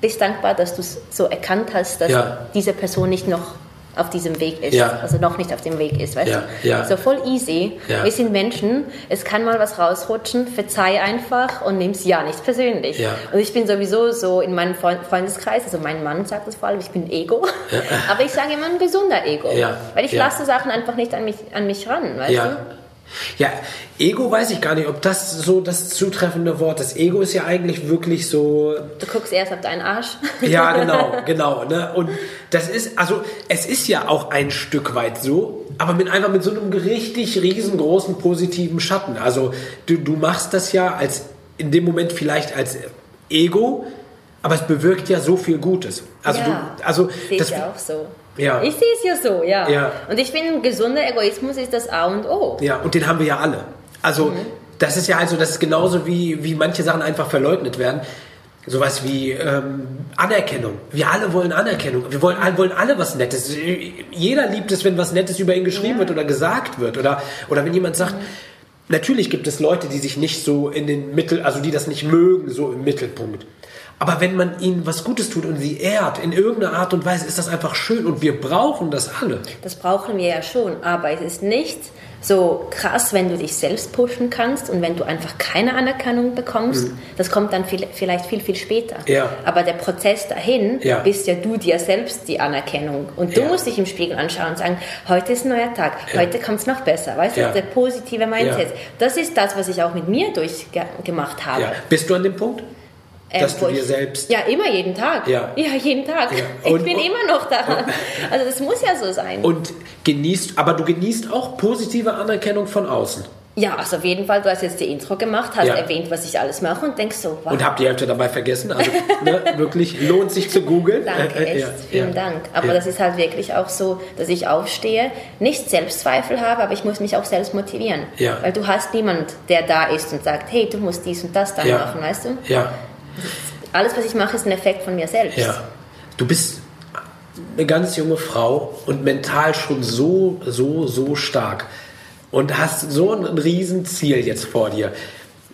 bist dankbar, dass du es so erkannt hast, dass ja. diese Person nicht noch auf diesem Weg ist, ja. also noch nicht auf dem Weg ist, weißt ja. du? Ja. So voll easy. Wir sind Menschen, es kann mal was rausrutschen, verzeih einfach und nimm es ja nicht persönlich. Ja. Und ich bin sowieso so in meinem Freundeskreis, also mein Mann sagt das vor allem, ich bin Ego, aber ich sage immer ein gesunder Ego, weil ich lasse Sachen einfach nicht an mich, an mich ran, weißt du? Ja, Ego weiß ich gar nicht, ob das so das zutreffende Wort ist. Ego ist ja eigentlich wirklich so. Du guckst erst auf deinen Arsch. Ja, genau, genau. Ne? Und das ist, also es ist ja auch ein Stück weit so, aber mit einfach mit so einem richtig riesengroßen positiven Schatten. Also du, du machst das ja als in dem Moment vielleicht als Ego, aber es bewirkt ja so viel Gutes. Also ja, du, also das ja auch so. Ja. Ich sehe es ja so, ja. ja. Und ich finde, gesunder Egoismus ist das A und O. Ja, und den haben wir ja alle. Also, mhm. das ist ja also, das ist genauso wie, wie manche Sachen einfach verleugnet werden. Sowas wie ähm, Anerkennung. Wir alle wollen Anerkennung. Wir wollen, wollen alle was Nettes. Jeder liebt es, wenn was Nettes über ihn geschrieben ja. wird oder gesagt wird. Oder, oder wenn jemand sagt, mhm. natürlich gibt es Leute, die sich nicht so in den Mittel, also die das nicht mögen, so im Mittelpunkt. Aber wenn man ihnen was Gutes tut und sie ehrt, in irgendeiner Art und Weise, ist das einfach schön und wir brauchen das alle. Das brauchen wir ja schon, aber es ist nicht so krass, wenn du dich selbst pushen kannst und wenn du einfach keine Anerkennung bekommst. Mhm. Das kommt dann viel, vielleicht viel, viel später. Ja. Aber der Prozess dahin ja. bist ja du dir selbst die Anerkennung. Und du ja. musst dich im Spiegel anschauen und sagen, heute ist ein neuer Tag, heute kommt es noch besser. Weißt du, der positive Mindset. Das ist das, was ich auch mit mir durchgemacht habe. Bist du an dem Punkt? Ähm, dass du dir selbst. Ja, immer jeden Tag. Ja, ja jeden Tag. Ja. Und, ich bin und, immer noch da. Also das muss ja so sein. Und genießt, aber du genießt auch positive Anerkennung von außen. Ja, also auf jeden Fall, du hast jetzt die Intro gemacht, hast ja. erwähnt, was ich alles mache und denkst so, wow. Und habt die Hälfte dabei vergessen. Also ne, wirklich lohnt sich zu googeln. Danke, äh, echt, ja, vielen ja. Dank. Aber das ist halt wirklich auch so, dass ich aufstehe, nicht Selbstzweifel habe, aber ich muss mich auch selbst motivieren. Weil du hast niemand, der da ist und sagt, hey, du musst dies und das dann machen, weißt du? Ja. Alles, was ich mache, ist ein Effekt von mir selbst. Ja. Du bist eine ganz junge Frau und mental schon so, so, so stark und hast so ein Riesenziel jetzt vor dir.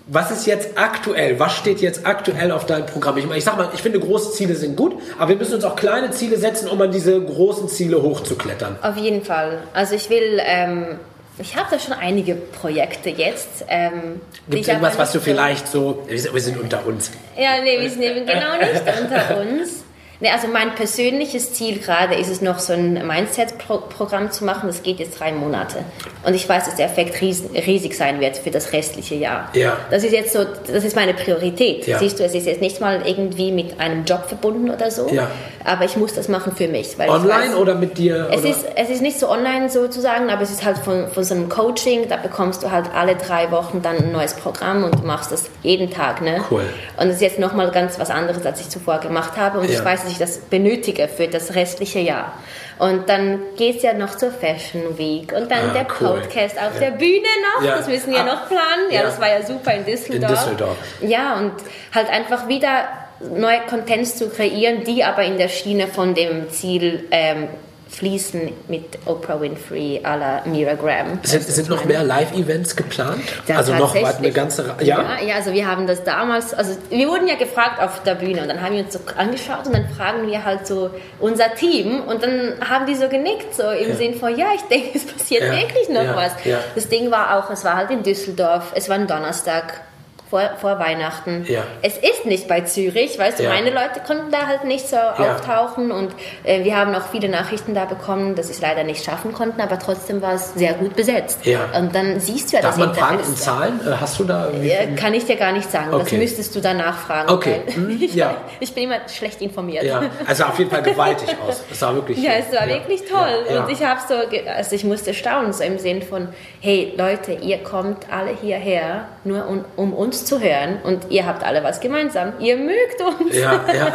Was ist jetzt aktuell? Was steht jetzt aktuell auf deinem Programm? Ich, ich sag mal, ich finde, große Ziele sind gut, aber wir müssen uns auch kleine Ziele setzen, um an diese großen Ziele hochzuklettern. Auf jeden Fall. Also ich will ähm, ich habe da schon einige Projekte jetzt. Ähm, Gibt es irgendwas, was du vielleicht so. Wir sind unter uns. Ja, nee, wir sind eben genau nicht unter uns. Nee, also mein persönliches Ziel gerade ist es noch so ein Mindset-Programm zu machen. Das geht jetzt drei Monate. Und ich weiß, dass der Effekt riesig sein wird für das restliche Jahr. Ja. Das ist jetzt so, das ist meine Priorität. Ja. Siehst du, es ist jetzt nicht mal irgendwie mit einem Job verbunden oder so. Ja. Aber ich muss das machen für mich. online weiß, oder mit dir? Es ist, es ist nicht so online sozusagen, aber es ist halt von, von so einem Coaching. Da bekommst du halt alle drei Wochen dann ein neues Programm und du machst das jeden Tag. Ne? Cool. Und es ist jetzt nochmal ganz was anderes, als ich zuvor gemacht habe. Und ich weiß, dass ich das benötige für das restliche Jahr. Und dann geht es ja noch zur Fashion Week und dann ah, der cool. Podcast auf ja. der Bühne noch. Ja. Das müssen wir ah, noch planen. Ja, ja, das war ja super in Düsseldorf. In Düsseldorf. Ja, und halt einfach wieder neue Contents zu kreieren, die aber in der Schiene von dem Ziel ähm, fließen mit Oprah Winfrey à la Mira Graham. Sind, sind noch mehr Live-Events geplant? Ja, also noch eine ganze Reihe? Ja? ja? also wir haben das damals, also wir wurden ja gefragt auf der Bühne und dann haben wir uns so angeschaut und dann fragen wir halt so unser Team und dann haben die so genickt, so im ja. Sinn von, ja, ich denke, es passiert ja. wirklich noch was. Das Ding war auch, es war halt in Düsseldorf, es war ein Donnerstag, vor, vor Weihnachten. Ja. Es ist nicht bei Zürich, weißt du, Ja. meine Leute konnten da halt nicht so auftauchen und äh, wir haben auch viele Nachrichten da bekommen, dass sie es leider nicht schaffen konnten, aber trotzdem war es sehr gut besetzt. Ja. Und dann siehst du ja, Darf das man fragen in Zahlen? Äh, Hast du da... Äh, Kann ich dir gar nicht sagen. Das Okay. müsstest du danach fragen. Okay. Hm, Ich, ja. ich bin immer schlecht informiert. ja, also auf jeden Fall gewaltig aus. Es war wirklich... Ja, es war wirklich toll. Ja, ja. Und ich habe so, also ich musste staunen, so im Sinn von, hey Leute, ihr kommt alle hierher, nur um, um uns zu hören und ihr habt alle was gemeinsam. Ihr mögt uns. Ja, ja,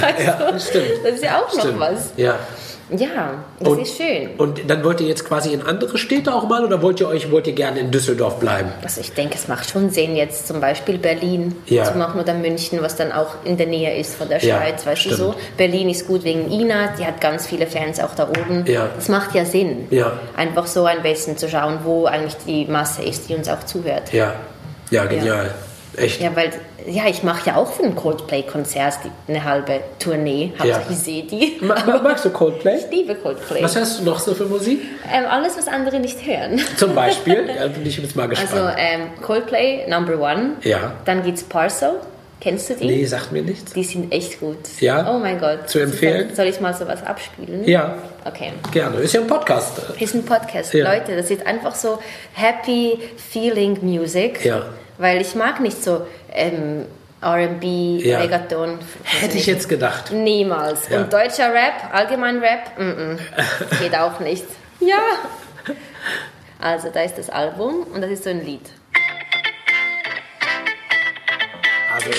Weißt ja, du? stimmt. Das ist ja auch Stimmt. noch was. Ja. Ja, das Und- ist schön. Und dann wollt ihr jetzt quasi in andere Städte auch mal oder wollt ihr euch wollt ihr gerne in Düsseldorf bleiben? Also ich denke, es macht schon Sinn, jetzt zum Beispiel Berlin Ja. zu machen oder München, was dann auch in der Nähe ist von der Ja, Schweiz, weißt stimmt. du so. Berlin ist gut wegen Ina, die hat ganz viele Fans auch da oben. Ja. Das macht ja Sinn. Ja. Einfach so ein bisschen zu schauen, wo eigentlich die Masse ist, die uns auch zuhört. Ja. Ja, genial. Echt. Ja, weil, ja, ich mache ja auch für ein Coldplay-Konzert eine halbe Tournee. Hauptsache ich sehe die. Ma ma- magst du Coldplay? Ich liebe Coldplay. Was hörst du noch so für Musik? Ähm, alles, was andere nicht hören. Zum Beispiel? Ja, bin ich jetzt mal gespannt. Also ähm, Coldplay, Number One. Ja. Dann gibt's Parcel. Kennst du die? nee, sagt mir nichts. Die sind echt gut. Ja? Oh mein Gott. Zu empfehlen? Soll ich mal sowas abspielen? Ja, Okay. gerne. Ist ja ein Podcast. Ist ein Podcast. Ja. Leute, das ist einfach so Happy Feeling Music. Ja. Weil ich mag nicht so ähm, R&B, Ja. Reggaeton. Hätte ich jetzt gedacht. Niemals. Ja. Und deutscher Rap, allgemein Rap, mm -mm. geht auch nicht. Ja. Also da ist das Album und das ist so ein Lied. Also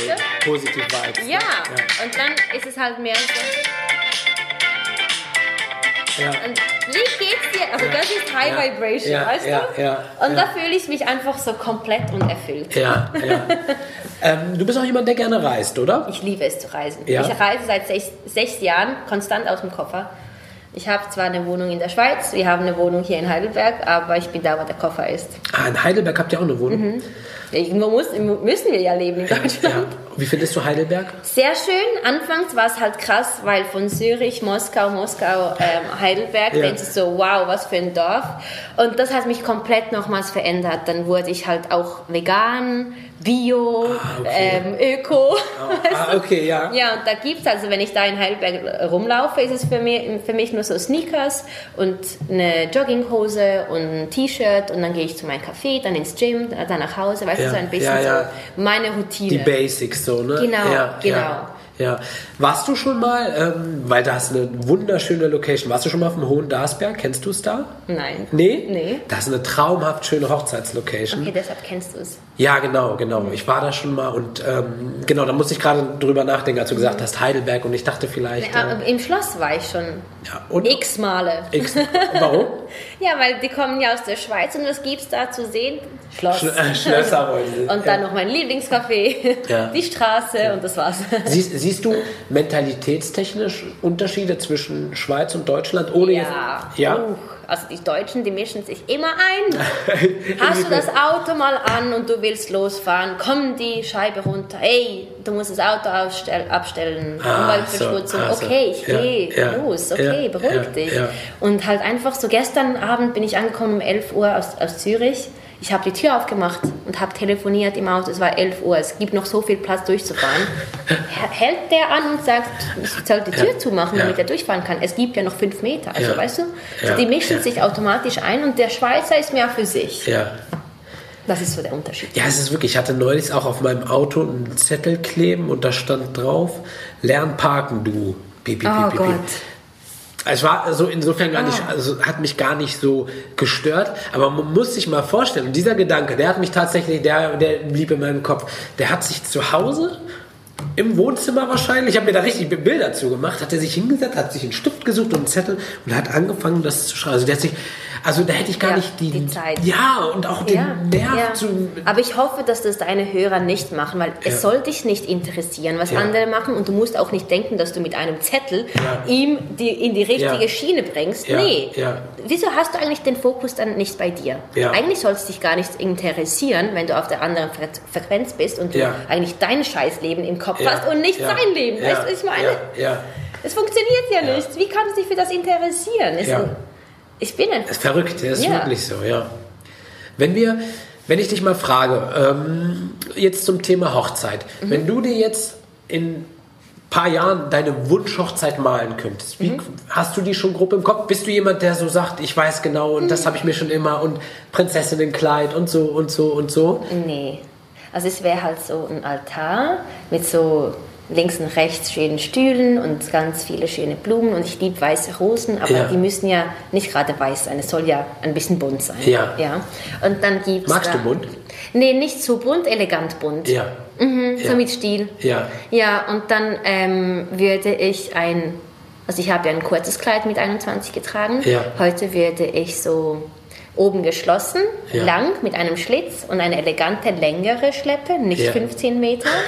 positiv Vibes. Ja. Und dann ist es halt mehr so. Ja. Und wie geht's dir? Also das ist High Ja. Vibration, Ja, weißt du? ja, Und da fühle ich mich einfach so komplett und erfüllt. Ja, ja. ähm, du bist auch jemand, der gerne reist, oder? Ich liebe es zu reisen. Ich reise seit sechs, sechs Jahren konstant aus dem Koffer. Ich habe zwar eine Wohnung in der Schweiz, wir haben eine Wohnung hier in Heidelberg, aber ich bin da, wo der Koffer ist. Ah, in Heidelberg habt ihr auch eine Wohnung. Irgendwo muss, müssen wir ja leben in Deutschland. Ja. Wie findest du Heidelberg? Sehr schön. Anfangs war es halt krass, weil von Zürich, Moskau, Moskau, ähm, Heidelberg, Ja. denkst du so, wow, was für ein Dorf. Und das hat mich komplett nochmals verändert. Dann wurde ich halt auch vegan, bio, Ah, okay. ähm, öko. Ah, okay, ja. Ja, und da gibt's also, wenn ich da in Heidelberg rumlaufe, ist es für mich, für mich nur so Sneakers und eine Jogginghose und ein T-Shirt und dann gehe ich zu meinem Café, dann ins Gym, dann nach Hause, weißt Ja, so ein bisschen so meine Routine. Die Basics so, ne? Genau, genau. Ja, ja. Warst du schon mal, ähm, weil da ist eine wunderschöne Location, warst du schon mal auf dem Hohen Darsberg? Kennst du es da? Nein. Nee? Nee. Das ist eine traumhaft schöne Hochzeitslocation. Okay, deshalb kennst du es. Ja, genau, genau. Ich war da schon mal und ähm, genau, da musste ich gerade drüber nachdenken, als du gesagt hast Heidelberg und ich dachte vielleicht. Ja, Äh, Im Schloss war ich schon ja, und x Male. X, warum? Ja, weil die kommen ja aus der Schweiz und was gibt's da zu sehen? Schloss. Schl äh, Schlösser. Und dann ja. noch mein Lieblingscafé, Ja. die Straße und das war's. Siehst, siehst du mentalitätstechnisch Unterschiede zwischen Schweiz und Deutschland? Ohne Ja. jetzt. Ja. Uh, also die Deutschen, die mischen sich immer ein. Hast du das Auto mal an und du willst losfahren, komm die Scheibe runter. Ey, du musst das Auto abstellen. Ah, Umweltverschmutzung. so, ah, so. okay, ich Ja, gehe ja, los. Okay, ja, beruhig dich. Und halt einfach so, gestern Abend bin ich angekommen um 11 Uhr aus, aus Zürich. Ich habe die Tür aufgemacht und habe telefoniert im Auto. Es war 11 Uhr. Es gibt noch so viel Platz durchzufahren. Hält der an und sagt, ich soll die Tür Ja, zumachen, ja. damit er durchfahren kann. Es gibt ja noch fünf Meter. Also Ja. weißt du, Ja, so, die mischen ja. sich automatisch ein und der Schweizer ist mehr für sich. ja. Das ist so der Unterschied. Ja, es ist wirklich, ich hatte neulich auch auf meinem Auto einen Zettel kleben und da stand drauf, lern parken, du. Piep, piep, Oh piep, piep. Es war also insofern gar nicht, Ah. also hat mich gar nicht so gestört, aber man muss sich mal vorstellen, dieser Gedanke, der hat mich tatsächlich, der, der blieb in meinem Kopf, der hat sich zu Hause im Wohnzimmer wahrscheinlich, ich habe mir da richtig Bilder zu gemacht, hat er sich hingesetzt, hat sich einen Stift gesucht und einen Zettel und hat angefangen, das zu schreiben. Also der hat sich, also da hätte ich gar Ja, nicht die, die Zeit. Ja, und auch den Nerv ja. zu. Aber ich hoffe, dass das deine Hörer nicht machen, weil Ja. es soll dich nicht interessieren, was Ja. andere machen und du musst auch nicht denken, dass du mit einem Zettel Ja. ihm die, in die richtige Ja. Schiene bringst. Ja, Nee. ja. Wieso hast du eigentlich den Fokus dann nicht bei dir? Ja. Eigentlich soll es dich gar nicht interessieren, wenn du auf der anderen Fre Frequenz bist und du Ja. eigentlich dein Scheißleben im Kopf Ja, hast und nicht ja, sein Leben. Ja, Weißt du, was ich meine? Ja, ja. Es funktioniert ja, Ja. nicht. Wie kannst du dich für das interessieren? Es Ja. ein, ich bin ein Das ist verrückt, das ist Ja. wirklich so, ja. Wenn wir Wenn ich dich mal frage, ähm, jetzt zum Thema Hochzeit. Mhm. Wenn du dir jetzt in paar Jahren deine Wunschhochzeit malen könntest, wie, mhm. hast du die schon grob im Kopf? Bist du jemand, der so sagt, ich weiß genau und mhm. das habe ich mir schon immer und Prinzessinnenkleid und so und so und so? Nee. Also es wäre halt so ein Altar mit so links und rechts schönen Stühlen und ganz viele schöne Blumen und ich liebe weiße Rosen, aber ja. die müssen ja nicht gerade weiß sein, es soll ja ein bisschen bunt sein. Ja. ja. Und dann gibt's Magst da, du bunt? Nee, nicht so bunt, elegant bunt. Ja. Mhm, ja. So mit Stil. Ja. Ja, und dann ähm, würde ich ein, also ich habe ja ein kurzes Kleid mit 21 getragen. Ja. Heute würde ich so oben geschlossen, ja. lang mit einem Schlitz und eine elegante längere Schleppe, nicht ja. 15 Meter.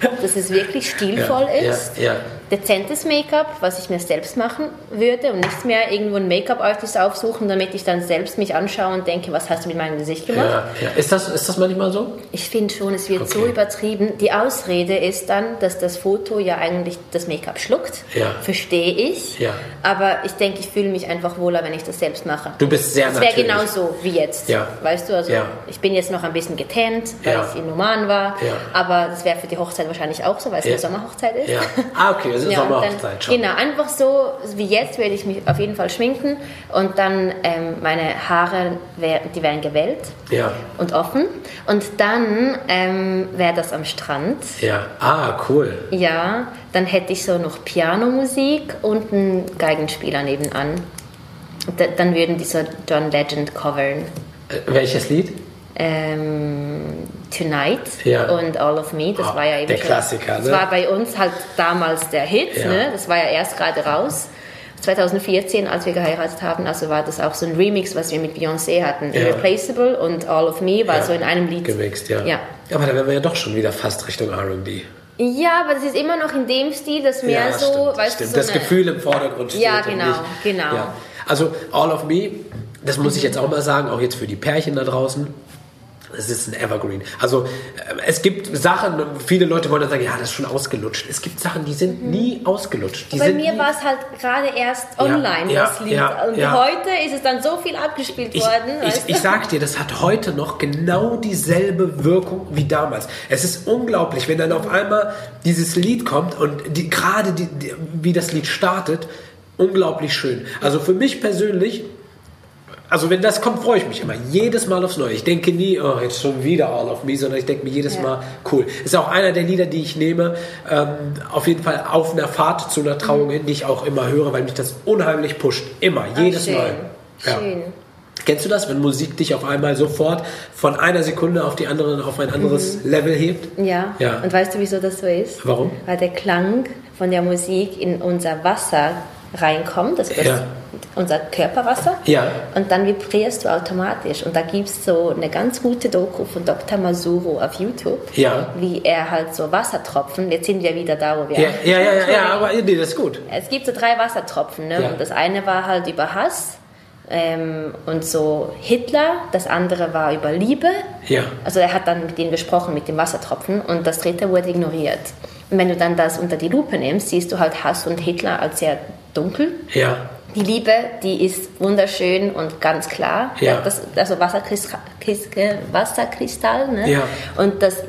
dass es wirklich stilvoll ja, ist. Ja, ja. Dezentes Make-up, was ich mir selbst machen würde und nicht mehr irgendwo einen Make-up-Artist aufsuchen, damit ich dann selbst mich anschaue und denke, was hast du mit meinem Gesicht gemacht? Ist, das, ist das manchmal so? Ich finde schon, es wird okay. so übertrieben. Die Ausrede ist dann, dass das Foto ja eigentlich das Make-up schluckt. Verstehe ich. Aber ich denke, ich fühle mich einfach wohler, wenn ich das selbst mache. Du bist sehr Das wäre genauso wie jetzt. Weißt du, also ich bin jetzt noch ein bisschen getannt, weil ich in Oman war. Aber das wäre für die Hochzeit wahrscheinlich auch so, weil es ja. eine Sommerhochzeit ist. Ja. Ah, okay, ist ja, Sommerhochzeit schon. Genau, einfach so wie jetzt werde ich mich auf jeden Fall schminken und dann ähm, meine Haare, die werden gewellt ja. und offen. Und dann ähm, wäre das am Strand. Ja, ah, cool. Ja, dann hätte ich so noch Pianomusik und einen Geigenspieler nebenan. Da, dann würden die so John Legend covern. Äh, welches Lied? ähm, Tonight ja. und All of Me. Das oh, war ja eben der Klassiker. Das ne? war bei uns halt damals der Hit. Ja. Ne? Das war ja erst gerade raus. 2014, als wir geheiratet haben, also war das auch so ein Remix, was wir mit Beyoncé hatten. Ja. Irreplaceable und All of Me war so in einem Lied. Gemixt, ja. ja. Aber da wären wir ja doch schon wieder fast Richtung R&B. Ja, aber das ist immer noch in dem Stil, dass mehr so, stimmt, weißt stimmt. du, so das Gefühl im Vordergrund steht. Ja, genau, genau. Also All of Me, das muss ich jetzt auch mal sagen, auch jetzt für die Pärchen da draußen. Es ist ein Evergreen. Also äh, es gibt Sachen, viele Leute wollen dann sagen, ja, das ist schon ausgelutscht. Es gibt Sachen, die sind mhm. nie ausgelutscht. Die Bei mir war es halt gerade erst online, ja, das Lied. Ja, Und ja. heute ist es dann so viel abgespielt ich, worden. Ich, ich, sag dir, das hat heute noch genau dieselbe Wirkung wie damals. Es ist unglaublich, wenn dann auf einmal dieses Lied kommt und die, gerade die, die, wie das Lied startet, unglaublich schön. Also für mich persönlich also wenn das kommt, freue ich mich immer. Jedes Mal aufs Neue. Ich denke nie, oh, jetzt schon wieder All of Me, sondern ich denke mir jedes ja. Mal, cool. Ist auch einer der Lieder, die ich nehme, ähm, auf jeden Fall auf einer Fahrt zu einer Trauung mhm. hin, die ich auch immer höre, weil mich das unheimlich pusht. Immer, Ach, jedes schön. Mal. Ja. Schön. Kennst du das, wenn Musik dich auf einmal sofort von einer Sekunde auf die andere auf ein anderes mhm. Level hebt? Ja. ja. Und weißt du, wieso das so ist? Warum? Weil der Klang von der Musik in unser Wasser reinkommt, das ja. Unser Körperwasser. Ja. Und dann vibrierst du automatisch. Und da gibt es so eine ganz gute Doku von Dr. Masuro auf YouTube, ja. wie er halt so Wassertropfen, jetzt sind wir wieder da, wo wir Ja, ja, ja, ja, ja, aber nee, das ist gut. Es gibt so drei Wassertropfen. Ne? Und das eine war halt über Hass. Ähm, und so Hitler, das andere war über Liebe. Ja. Also er hat dann mit denen gesprochen, mit dem Wassertropfen, und das dritte wurde ignoriert. Und wenn du dann das unter die Lupe nimmst, siehst du halt Hass und Hitler als sehr dunkel. Ja. Die Liebe, die ist wunderschön und ganz klar. Ja. Das, also Wasserkristall, Wasserkristall ne? Ja. Und das,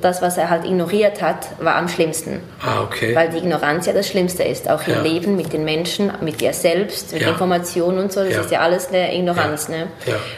das, was er halt ignoriert hat, war am schlimmsten. Ah, okay. Weil die Ignoranz ja das Schlimmste ist. Auch ja. im Leben, mit den Menschen, mit dir selbst, mit ja. Informationen und so. Das ist ja alles eine Ignoranz. Ne?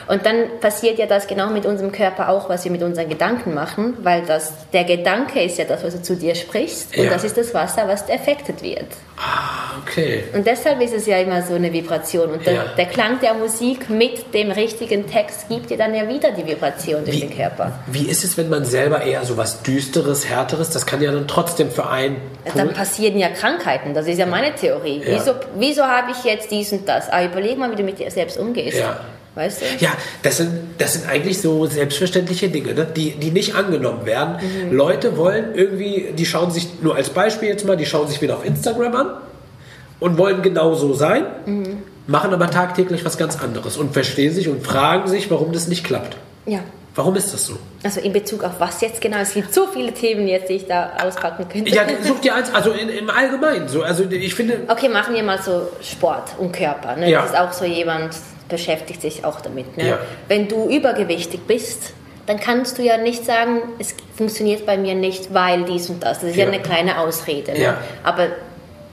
Und dann passiert ja das genau mit unserem Körper auch, was wir mit unseren Gedanken machen, weil das, der Gedanke ist ja das, was du zu dir sprichst. Und das ist das Wasser, was affected wird. Ah, okay. Und deshalb ist es ja immer so eine Vibration. Und der, Ja. der Klang der Musik mit dem richtigen Text gibt dir dann ja wieder die Vibration durch den Körper. Wie ist es, wenn man selber eher so was Düsteres, Härteres, das kann ja dann trotzdem für einen... Dann passieren ja Krankheiten, das ist ja meine Theorie. Ja. Wieso, wieso habe ich jetzt dies und das? Aber überleg mal, wie du mit dir selbst umgehst. Ja. Weißt du? Ja, das sind, das sind eigentlich so selbstverständliche Dinge, ne? die, die nicht angenommen werden. Mhm. Leute wollen irgendwie, die schauen sich, nur als Beispiel jetzt mal, die schauen sich wieder auf Instagram an und wollen genauso sein, Mhm. machen aber tagtäglich was ganz anderes und verstehen sich und fragen sich, warum das nicht klappt. Ja. Warum ist das so? Also in Bezug auf was jetzt genau? Es gibt so viele Themen jetzt, die ich da auspacken könnte. Ja, such dir eins, also in, im Allgemeinen. So, also ich finde. Okay, machen wir mal so Sport und Körper. Ne? Ja. Das ist auch so jemand, beschäftigt sich auch damit. Ne? Ja. Wenn du übergewichtig bist, dann kannst du ja nicht sagen, es funktioniert bei mir nicht, weil dies und das. Das ist ja, ja eine kleine Ausrede. Ne? Ja. Aber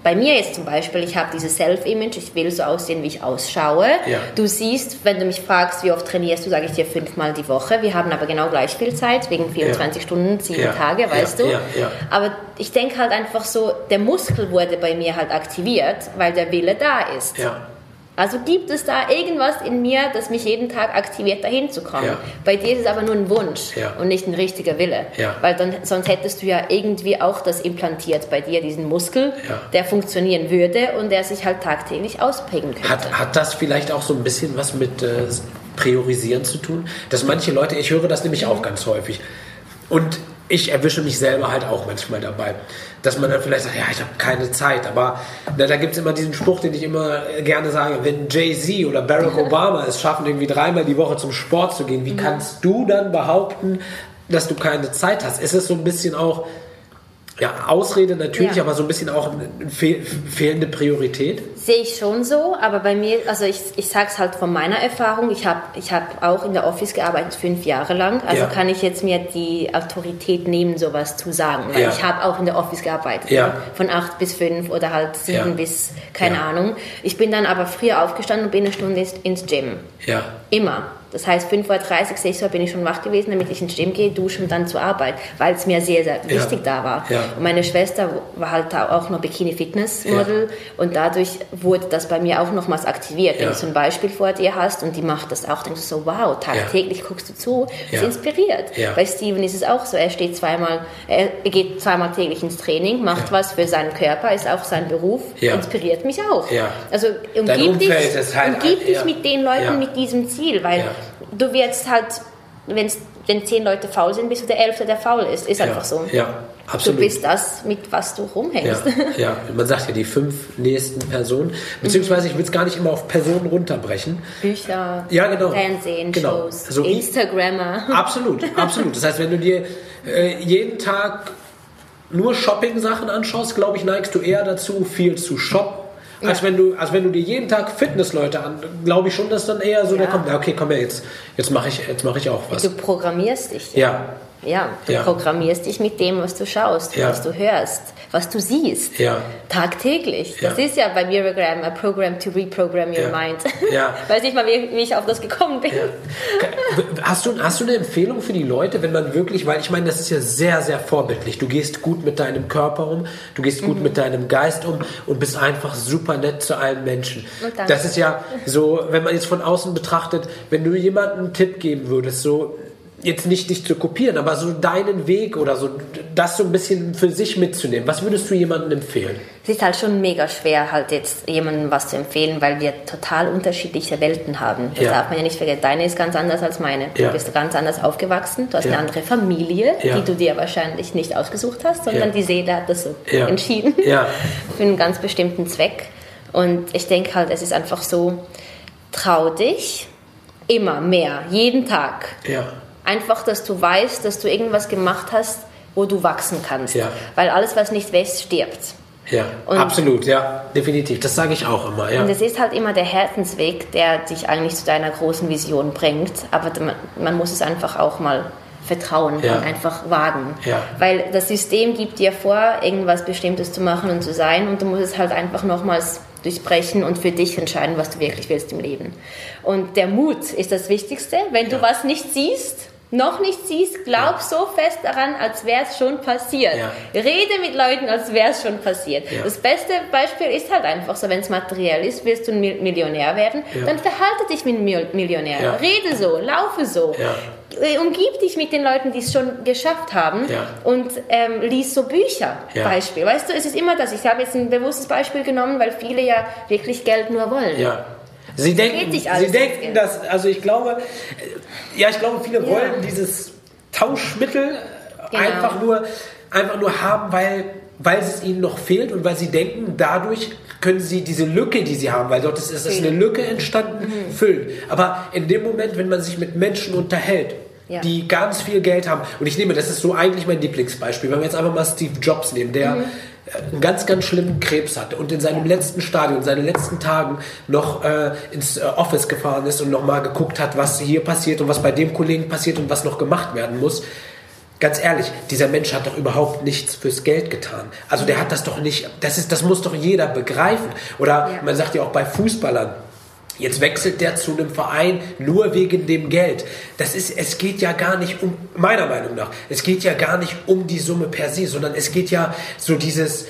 bei mir jetzt zum Beispiel, ich habe dieses Self-Image, ich will so aussehen, wie ich ausschaue. Ja. Du siehst, wenn du mich fragst, wie oft trainierst du, sage ich dir fünfmal die Woche. Wir haben aber genau gleich viel Zeit, wegen 24 ja. Stunden, sieben ja. Tage, weißt du. Aber ich denke halt einfach so, der Muskel wurde bei mir halt aktiviert, weil der Wille da ist. Also gibt es da irgendwas in mir, das mich jeden Tag aktiviert, dahin zu kommen. Ja. Bei dir ist es aber nur ein Wunsch ja. und nicht ein richtiger Wille. Ja. Weil dann, sonst hättest du ja irgendwie auch das implantiert bei dir, diesen Muskel, der funktionieren würde und der sich halt tagtäglich ausprägen könnte. Hat, hat das vielleicht auch so ein bisschen was mit äh, Priorisieren zu tun? Dass manche Leute, ich höre das nämlich auch ganz häufig. Und ich erwische mich selber halt auch manchmal dabei, dass man dann vielleicht sagt, ja, ich habe keine Zeit, aber na, da gibt es immer diesen Spruch, den ich immer gerne sage, wenn Jay-Z oder Barack Obama es schaffen, irgendwie dreimal die Woche zum Sport zu gehen, wie mhm. kannst du dann behaupten, dass du keine Zeit hast? Ist es so ein bisschen auch ja, Ausrede natürlich, ja. aber so ein bisschen auch fehl, fehlende Priorität? Sehe ich schon so, aber bei mir, also ich, ich sage es halt von meiner Erfahrung, ich habe ich hab auch in der Office gearbeitet, fünf Jahre lang, also ja. kann ich jetzt mir die Autorität nehmen, sowas zu sagen, weil ja. ich habe auch in der Office gearbeitet, ja. von acht bis fünf oder halt sieben bis, keine Ahnung. Ich bin dann aber früher aufgestanden und bin eine Stunde ins Gym. Ja. Immer. Das heißt, 5.30 Uhr, 6 Uhr bin ich schon wach gewesen, damit ich ins Gym gehe, dusche und dann zur Arbeit, weil es mir sehr, sehr wichtig ja. da war. Ja. Und meine Schwester war halt auch noch Bikini-Fitness-Model ja. und dadurch wurde das bei mir auch nochmals aktiviert. Wenn du so ein Beispiel vor dir hast und die macht das auch, denkst du so, wow, tagtäglich guckst du zu, ist inspiriert. Bei Steven ist es auch so, er steht zweimal, er geht zweimal täglich ins Training, macht was für seinen Körper, ist auch sein Beruf, inspiriert mich auch. Also umgib dich, halt, umgib dich mit den Leuten mit diesem Ziel, weil du wirst halt, wenn's, wenn zehn Leute faul sind, bist du der Elfte, der faul ist. Ist ja, einfach so. Ja, absolut. Du bist das, mit was du rumhängst. Ja, ja. man sagt ja die fünf nächsten Personen, beziehungsweise ich will es gar nicht immer auf Personen runterbrechen. Bücher, ja, genau. Fernsehen, genau. Shows, also Instagrammer. Absolut, absolut. Das heißt, wenn du dir äh, jeden Tag nur Shopping-Sachen anschaust, glaube ich, neigst du eher dazu, viel zu shoppen ja. Als, wenn du, als wenn du dir jeden Tag Fitnessleute an, glaube ich schon, dass dann eher so ja. der kommt, okay, komm her, jetzt, jetzt mache ich, mach ich auch was. Du programmierst dich. Ja. Ja, du ja. programmierst dich mit dem, was du schaust, was du hörst, was du siehst. Ja. Tagtäglich. Das ist ja bei Miragram, a program to reprogram your mind. Ja. Weiß nicht mal, wie, wie, ich auf das gekommen bin. Hast, du, hast du eine Empfehlung für die Leute, wenn man wirklich, weil ich meine, das ist ja sehr, sehr vorbildlich. Du gehst gut mit deinem Körper um, du gehst gut mhm. mit deinem Geist um und bist einfach super nett zu allen Menschen. Das ist ja so, wenn man jetzt von außen betrachtet, wenn du jemandem einen Tipp geben würdest, so jetzt nicht dich zu kopieren, aber so deinen Weg oder so, das so ein bisschen für sich mitzunehmen. Was würdest du jemandem empfehlen? Es ist halt schon mega schwer, halt jetzt jemandem was zu empfehlen, weil wir total unterschiedliche Welten haben. Das ja. darf man ja nicht vergessen. Deine ist ganz anders als meine. Ja. Du bist ganz anders aufgewachsen. Du hast ja. eine andere Familie, die du dir wahrscheinlich nicht ausgesucht hast, sondern die Seele hat das so entschieden. Für einen ganz bestimmten Zweck. Und ich denke halt, es ist einfach so, trau dich immer mehr, jeden Tag. Ja Einfach, dass du weißt, dass du irgendwas gemacht hast, wo du wachsen kannst. Ja. Weil alles, was nicht wächst, stirbt. Ja, und absolut, ja, definitiv. Das sage ich auch immer. Ja. Und es ist halt immer der Herzensweg, der dich eigentlich zu deiner großen Vision bringt. Aber man, muss es einfach auch mal vertrauen ja. und einfach wagen. Ja. Weil das System gibt dir vor, irgendwas Bestimmtes zu machen und zu sein und du musst es halt einfach nochmals durchbrechen und für dich entscheiden, was du wirklich willst im Leben. Und der Mut ist das Wichtigste. Wenn du was nicht siehst, noch nicht siehst, glaub ja. so fest daran, als wäre es schon passiert. Ja. Rede mit Leuten, als wäre es schon passiert. Ja. Das beste Beispiel ist halt einfach so, wenn es materiell ist, willst du ein Millionär werden, dann verhalte dich wie ein Millionär. Rede so, laufe so. Äh, umgib dich mit den Leuten, die es schon geschafft haben und ähm, lies so Bücher. Beispiel. Weißt du, es ist immer das. Ich habe jetzt ein bewusstes Beispiel genommen, weil viele ja wirklich Geld nur wollen. Sie denken, sie denken dass, also ich glaube, ja, ich glaube, viele ja. wollen dieses Tauschmittel genau. einfach, nur, einfach nur haben, weil, weil es ihnen noch fehlt und weil sie denken, dadurch können sie diese Lücke, die sie haben, weil dort ist, ist eine Lücke entstanden, mhm. füllen. Aber in dem Moment, wenn man sich mit Menschen unterhält, ja. die ganz viel Geld haben, und ich nehme, das ist so eigentlich mein Lieblingsbeispiel, wenn wir jetzt einfach mal Steve Jobs nehmen, der, mhm. Einen ganz, ganz schlimmen Krebs hatte und in seinem letzten Stadium, in seinen letzten Tagen noch äh, ins äh, Office gefahren ist und nochmal geguckt hat, was hier passiert und was bei dem Kollegen passiert und was noch gemacht werden muss. Ganz ehrlich, dieser Mensch hat doch überhaupt nichts fürs Geld getan. Also der hat das doch nicht, das, ist, das muss doch jeder begreifen. Oder ja. man sagt ja auch bei Fußballern, Jetzt wechselt der zu einem Verein nur wegen dem Geld. Das ist, es geht ja gar nicht um, meiner Meinung nach, es geht ja gar nicht um die Summe per se, sondern es geht ja so dieses,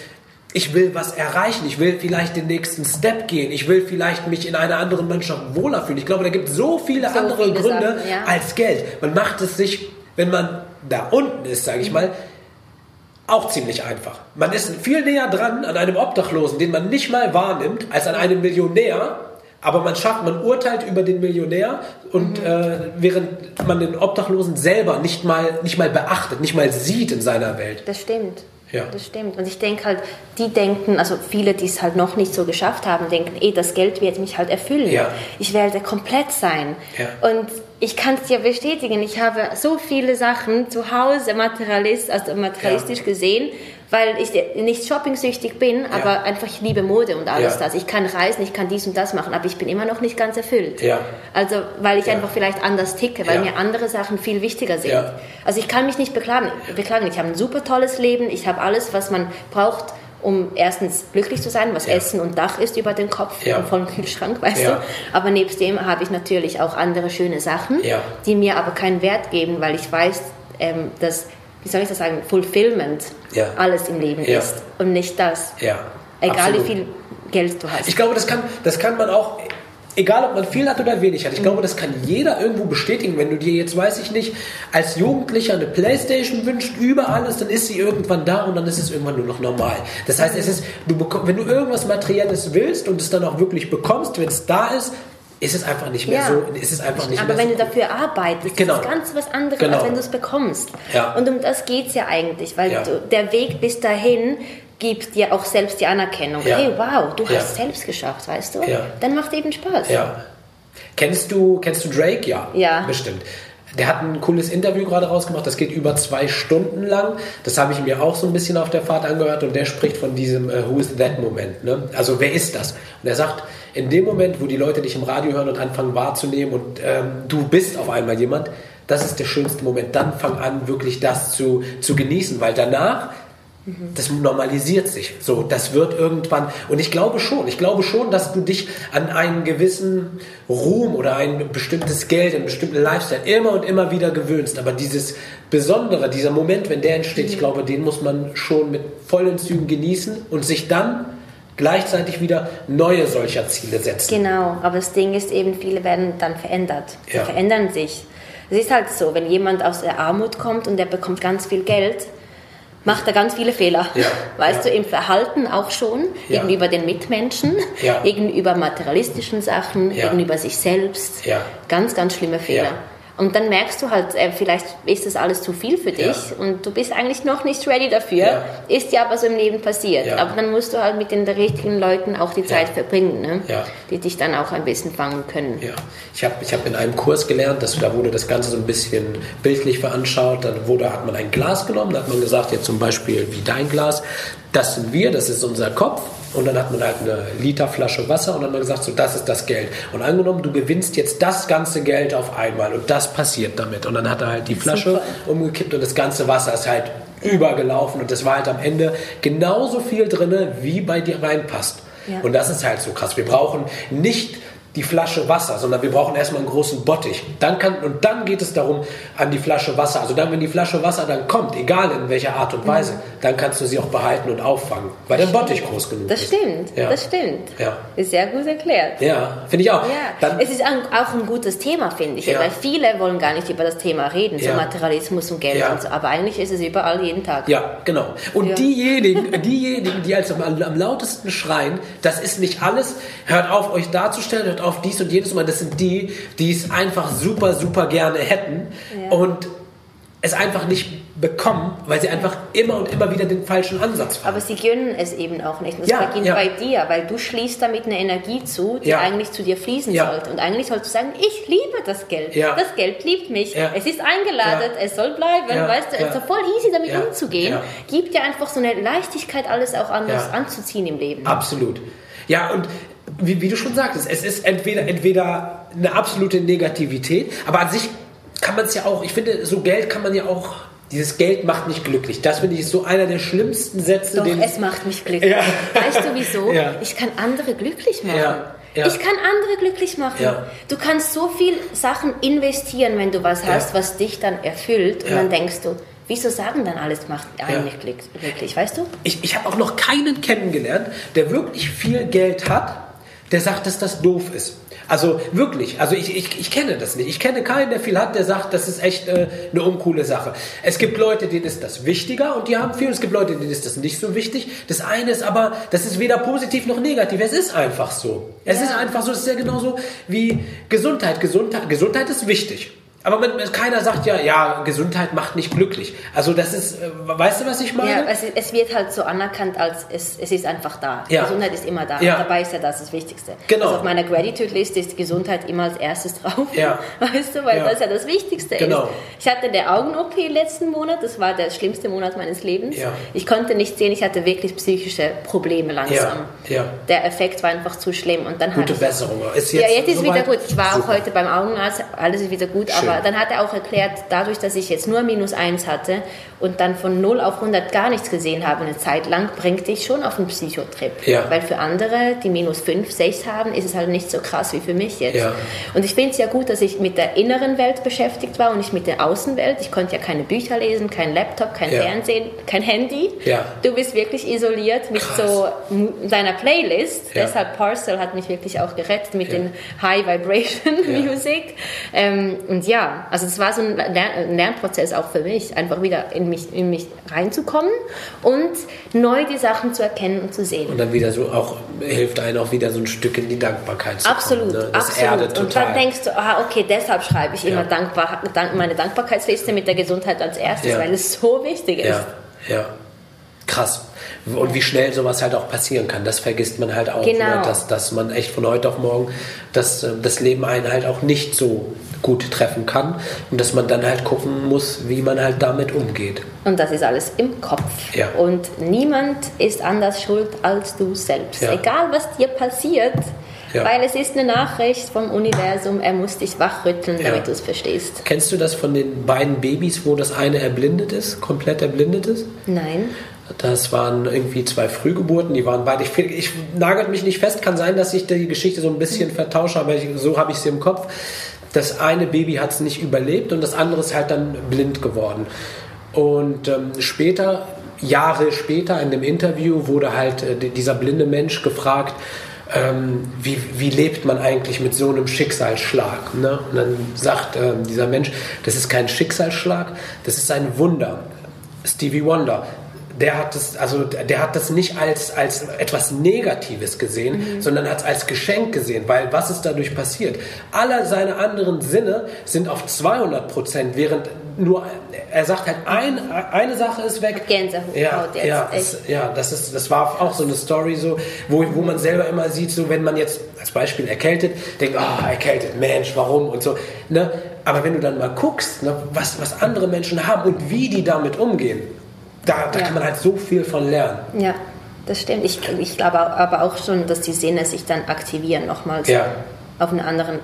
ich will was erreichen, ich will vielleicht den nächsten Step gehen, ich will vielleicht mich in einer anderen Mannschaft wohler fühlen. Ich glaube, da gibt es so viele so andere viele Gründe Sachen, ja. als Geld. Man macht es sich, wenn man da unten ist, sage ich mal, auch ziemlich einfach. Man ist viel näher dran an einem Obdachlosen, den man nicht mal wahrnimmt, als an einem Millionär, aber man schafft, man urteilt über den Millionär und mhm. äh, während man den Obdachlosen selber nicht mal, nicht mal beachtet, nicht mal sieht in seiner Welt. Das stimmt. Ja. Das stimmt. Und ich denke halt, die denken, also viele, die es halt noch nicht so geschafft haben, denken, eh, das Geld wird mich halt erfüllen. Ja. Ich werde komplett sein. Ja. Und ich kann es dir bestätigen, ich habe so viele Sachen zu Hause materialist, also materialistisch gesehen, weil ich nicht shoppingsüchtig bin, aber ja. einfach ich liebe Mode und alles ja. das. Ich kann reisen, ich kann dies und das machen, aber ich bin immer noch nicht ganz erfüllt. Ja. Also weil ich einfach vielleicht anders ticke, weil mir andere Sachen viel wichtiger sind. Also ich kann mich nicht beklagen. beklagen. Ich habe ein super tolles Leben, ich habe alles, was man braucht, um erstens glücklich zu sein, was Essen und Dach ist über den Kopf ja. und vollen Kühlschrank, weißt du. Aber nebst dem habe ich natürlich auch andere schöne Sachen, die mir aber keinen Wert geben, weil ich weiß, ähm, dass wie soll ich das sagen, Fulfillment ja. alles im Leben ja. ist und nicht das. Ja. Egal Absolut. wie viel Geld du hast. Ich glaube, das kann, das kann man auch, egal ob man viel hat oder wenig hat, ich glaube, das kann jeder irgendwo bestätigen. Wenn du dir jetzt, weiß ich nicht, als Jugendlicher eine Playstation wünscht über alles, dann ist sie irgendwann da und dann ist es irgendwann nur noch normal. Das heißt, es ist, du bekomm, wenn du irgendwas Materielles willst und es dann auch wirklich bekommst, wenn es da ist, ist es einfach nicht mehr ja. so. Ist es einfach nicht Aber mehr wenn so du dafür arbeitest, genau. ist es ganz was anderes, genau. als wenn du es bekommst. Ja. Und um das geht es ja eigentlich, weil ja. du, der Weg bis dahin gibt dir auch selbst die Anerkennung. Hey, wow, du hast es selbst geschafft, weißt du? Dann macht es eben Spaß. Kennst du, kennst du Drake? Ja. Ja. Bestimmt. Der hat ein cooles Interview gerade rausgemacht, das geht über zwei Stunden lang. Das habe ich mir auch so ein bisschen auf der Fahrt angehört und der spricht von diesem uh, Who is that Moment. Ne? Also wer ist das? Und er sagt, in dem Moment, wo die Leute dich im Radio hören und anfangen wahrzunehmen und ähm, du bist auf einmal jemand, das ist der schönste Moment. Dann fang an, wirklich das zu, zu genießen, weil danach das normalisiert sich. So, das wird irgendwann. Und ich glaube schon, ich glaube schon, dass du dich an einen gewissen Ruhm oder ein bestimmtes Geld, einen bestimmten Lifestyle immer und immer wieder gewöhnst. Aber dieses Besondere, dieser Moment, wenn der entsteht, ich glaube, den muss man schon mit vollen Zügen genießen und sich dann gleichzeitig wieder neue solcher Ziele setzen. Genau, aber das Ding ist eben, viele werden dann verändert. Sie ja. verändern sich. Es ist halt so, wenn jemand aus der Armut kommt und der bekommt ganz viel Geld, macht er ganz viele Fehler. Ja, weißt ja. du, im Verhalten auch schon, ja. gegenüber den Mitmenschen, gegenüber materialistischen Sachen, gegenüber sich selbst. Ganz, ganz schlimme Fehler. Und dann merkst du halt, äh, vielleicht ist das alles zu viel für dich ja. und du bist eigentlich noch nicht ready dafür. Ja. Ist ja aber so im Leben passiert. Ja. Aber dann musst du halt mit den richtigen Leuten auch die Zeit verbringen, ne? die dich dann auch ein bisschen fangen können. Ja. Ich habe ich hab in einem Kurs gelernt, dass, da wurde das Ganze so ein bisschen bildlich veranschaucht. Dann wurde, hat man ein Glas genommen, da hat man gesagt, jetzt zum Beispiel wie dein Glas, das sind wir, das ist unser Kopf und dann hat man halt eine Literflasche Wasser und dann hat man gesagt, so das ist das Geld. Und angenommen, du gewinnst jetzt das ganze Geld auf einmal und das passiert damit. Und dann hat er halt die Flasche Super. umgekippt und das ganze Wasser ist halt übergelaufen und das war halt am Ende genauso viel drin, wie bei dir reinpasst. Ja. Und das ist halt so krass. Wir brauchen nicht die Flasche Wasser, sondern wir brauchen erstmal einen großen Bottich. Dann kann, und dann geht es darum, an die Flasche Wasser. Also dann, wenn die Flasche Wasser dann kommt, egal in welcher Art und Weise, mhm. dann kannst du sie auch behalten und auffangen, weil der Bottich groß genug das ist. Stimmt, ja. Das stimmt, ja. Ist sehr gut erklärt. Ja, finde ich auch. Ja. Dann, es ist auch ein gutes Thema, finde ich, ja. weil viele wollen gar nicht über das Thema reden, so Materialismus und Geld und so, aber eigentlich ist es überall jeden Tag. Ja, genau. Und diejenigen, diejenigen, die also am, am lautesten schreien, das ist nicht alles, hört auf, euch darzustellen, hört auf dies und jedes Mal. Das sind die, die es einfach super, super gerne hätten. Ja. Und es einfach nicht bekommen, weil sie einfach immer und immer wieder den falschen Ansatz fahren. Aber sie gönnen es eben auch nicht. das ja, beginnt ja. bei dir, weil du schließt damit eine Energie zu, die ja. eigentlich zu dir fließen sollte. Und eigentlich sollst du sagen, ich liebe das Geld. Das Geld liebt mich. Es ist eingeladen, es soll bleiben. Weißt du, es ist voll easy damit umzugehen. Gibt dir einfach so eine Leichtigkeit, alles auch anders anzuziehen im Leben. Absolut. Ja, und wie, wie, du schon sagtest, es ist entweder, entweder eine absolute Negativität, aber an sich kann man es ja auch, ich finde, so Geld kann man ja auch dieses Geld macht mich glücklich. Das finde ich so einer der schlimmsten Sätze. Doch, es macht mich glücklich. Ja. Weißt du wieso? Ja. Ich kann andere glücklich machen. Ja. Ja. Ich kann andere glücklich machen. Ja. Du kannst so viel Sachen investieren, wenn du was hast, ja. was dich dann erfüllt. Und dann denkst du, wieso sagen dann alles macht eigentlich glücklich, weißt du? Ich, ich habe auch noch keinen kennengelernt, der wirklich viel Geld hat, der sagt, dass das doof ist. Also wirklich, also ich, ich, ich kenne das nicht. Ich kenne keinen, der viel hat, der sagt, das ist echt äh, eine uncoole Sache. Es gibt Leute, denen ist das wichtiger und die haben viel. Es gibt Leute, denen ist das nicht so wichtig. Das eine ist aber, das ist weder positiv noch negativ. Es ist einfach so. Es ja. ist einfach so. Es ist ja genauso wie Gesundheit. Gesundheit, Gesundheit ist wichtig. Aber man, keiner sagt ja, ja, Gesundheit macht nicht glücklich. Also das ist, äh, weißt du, was ich meine? Ja, es, es wird halt so anerkannt, als es, es ist einfach da. Ja. Gesundheit ist immer da. Ja. dabei ist ja das das Wichtigste. Genau. Also auf meiner Gratitude-Liste ist Gesundheit immer als erstes drauf. Ja. Weißt du, weil ja. das ja das Wichtigste genau. ist. Ich hatte der Augen-OP letzten Monat, das war der schlimmste Monat meines Lebens. Ja. Ich konnte nicht sehen, ich hatte wirklich psychische Probleme langsam. Ja. Ja. Der Effekt war einfach zu schlimm. Und dann Gute Besserung. Ist jetzt ja, jetzt ist so wieder gut. Ich war Super. auch heute beim Augenarzt, alles ist wieder gut, Schön. aber dann hat er auch erklärt, dadurch, dass ich jetzt nur minus 1 hatte und dann von 0 auf 100 gar nichts gesehen habe eine Zeit lang, bringt dich schon auf einen Psychotrip. Ja. Weil für andere, die minus 5, 6 haben, ist es halt nicht so krass wie für mich jetzt. Ja. Und ich finde es ja gut, dass ich mit der inneren Welt beschäftigt war und nicht mit der Außenwelt. Ich konnte ja keine Bücher lesen, kein Laptop, kein ja. Fernsehen, kein Handy. Du bist wirklich isoliert mit krass. so deiner Playlist. Deshalb Parcel hat mich wirklich auch gerettet mit den High Vibration Music. Ähm, und ja, also es war so ein Lernprozess auch für mich, einfach wieder in mich, in mich reinzukommen und neu die Sachen zu erkennen und zu sehen. Und dann wieder so auch, hilft einem auch wieder so ein Stück in die Dankbarkeit zu absolut, kommen. Ne? Das absolut. erdet total. Und dann denkst du, ah, okay, deshalb schreibe ich ja. immer dankbar, meine Dankbarkeitsliste mit der Gesundheit als erstes, ja. weil es so wichtig ist. Ja, ja. Krass. Und wie schnell sowas halt auch passieren kann, das vergisst man halt auch. Ne? Genau. Ne? Dass, dass man echt von heute auf morgen, dass äh, das Leben einen halt auch nicht so gut treffen kann und dass man dann halt gucken muss, wie man halt damit umgeht. Und das ist alles im Kopf. Ja. Und niemand ist anders schuld als du selbst. Ja. Egal was dir passiert, ja. Weil es ist eine Nachricht vom Universum, er muss dich wachrütteln, damit ja. du es verstehst. Kennst du das von den beiden Babys, wo das eine erblindet ist, komplett erblindet ist? Nein. Das waren irgendwie zwei Frühgeburten, die waren beide. Ich, ich nagelt mich nicht fest, kann sein, dass ich die Geschichte so ein bisschen vertausche, aber ich, so habe ich sie im Kopf. Das eine Baby hat es nicht überlebt und das andere ist halt dann blind geworden. Und ähm, später, Jahre später, in dem Interview wurde halt äh, dieser blinde Mensch gefragt, ähm, wie, wie lebt man eigentlich mit so einem Schicksalsschlag? Ne? Und dann sagt äh, dieser Mensch, das ist kein Schicksalsschlag, das ist ein Wunder. Stevie Wonder, der hat das, also der hat das nicht als, als etwas Negatives gesehen, mhm. sondern hat es als Geschenk gesehen, weil was ist dadurch passiert? Alle seine anderen Sinne sind auf 200 Prozent, während nur, er sagt halt, ein, eine Sache ist weg. Gänsehaut ja, jetzt. Ja, das, ja das, ist, das war auch so eine Story, so, wo, wo man selber immer sieht, so wenn man jetzt als Beispiel erkältet, denkt, ah, oh, erkältet, Mensch, warum und so. Ne? Aber wenn du dann mal guckst, ne, was, was andere Menschen haben und wie die damit umgehen, da, da ja. kann man halt so viel von lernen. Ja, das stimmt. Ich, ich glaube aber auch schon, dass die Sinne sich dann aktivieren nochmals ja. auf einer anderen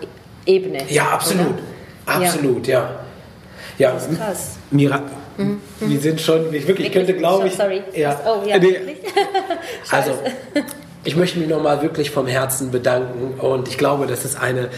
Ebene. Ja, absolut. Oder? Absolut, ja. Ja, das ist krass. Mira, mhm. wir sind schon, ich wirklich, ich könnte glaube ich. Sorry. Ja. Oh, ja, nee. also, ich möchte mich nochmal wirklich vom Herzen bedanken und ich glaube, das ist eine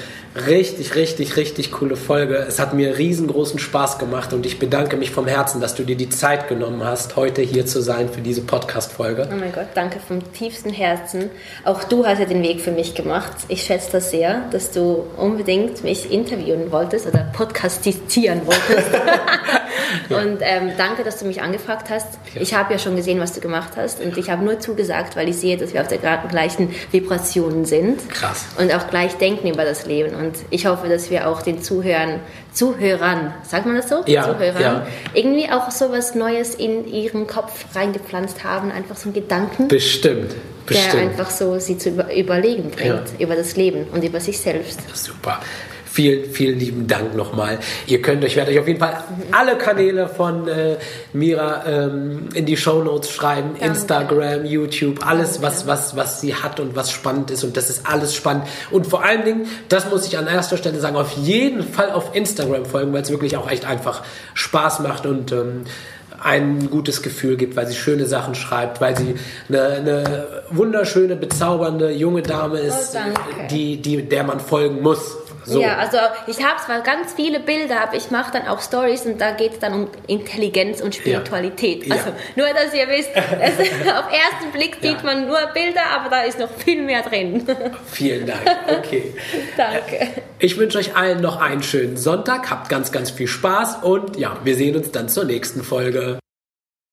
richtig, richtig, richtig coole Folge. Es hat mir riesengroßen Spaß gemacht und ich bedanke mich vom Herzen, dass du dir die Zeit genommen hast, heute hier zu sein für diese Podcast-Folge. Oh mein Gott, danke vom tiefsten Herzen. Auch du hast ja den Weg für mich gemacht. Ich schätze das sehr, dass du unbedingt mich interviewen wolltest oder podcastieren wolltest. Ja. Und ähm, danke, dass du mich angefragt hast. Ja. Ich habe ja schon gesehen, was du gemacht hast und ich habe nur zugesagt, weil ich sehe, dass wir auf der gleichen Vibrationen sind. Krass. Und auch gleich denken über das Leben. Und ich hoffe, dass wir auch den Zuhörern, Zuhörern, sagt man das so? Ja. Zuhörern, ja. irgendwie auch so was Neues in ihren Kopf reingepflanzt haben, einfach so einen Gedanken. Bestimmt. Bestimmt. Der einfach so sie zu überlegen bringt über das Leben und über sich selbst. Super. Vielen, vielen lieben Dank nochmal. Ihr könnt euch, werde euch auf jeden Fall alle Kanäle von äh, Mira ähm, in die Show Notes schreiben. Danke. Instagram, YouTube, alles, was, was, was sie hat und was spannend ist. Und das ist alles spannend. Und vor allen Dingen, das muss ich an erster Stelle sagen, auf jeden Fall auf Instagram folgen, weil es wirklich auch echt einfach Spaß macht und ähm, ein gutes Gefühl gibt, weil sie schöne Sachen schreibt, weil sie eine, eine wunderschöne, bezaubernde junge Dame ist, oh, die, die, der man folgen muss. So. Ja, also ich habe zwar ganz viele Bilder, aber ich mache dann auch Stories und da geht es dann um Intelligenz und Spiritualität. Ja. Also nur, dass ihr wisst, es, auf ersten Blick sieht ja. man nur Bilder, aber da ist noch viel mehr drin. Vielen Dank. Okay. Danke. Ich wünsche euch allen noch einen schönen Sonntag. Habt ganz, ganz viel Spaß und ja, wir sehen uns dann zur nächsten Folge.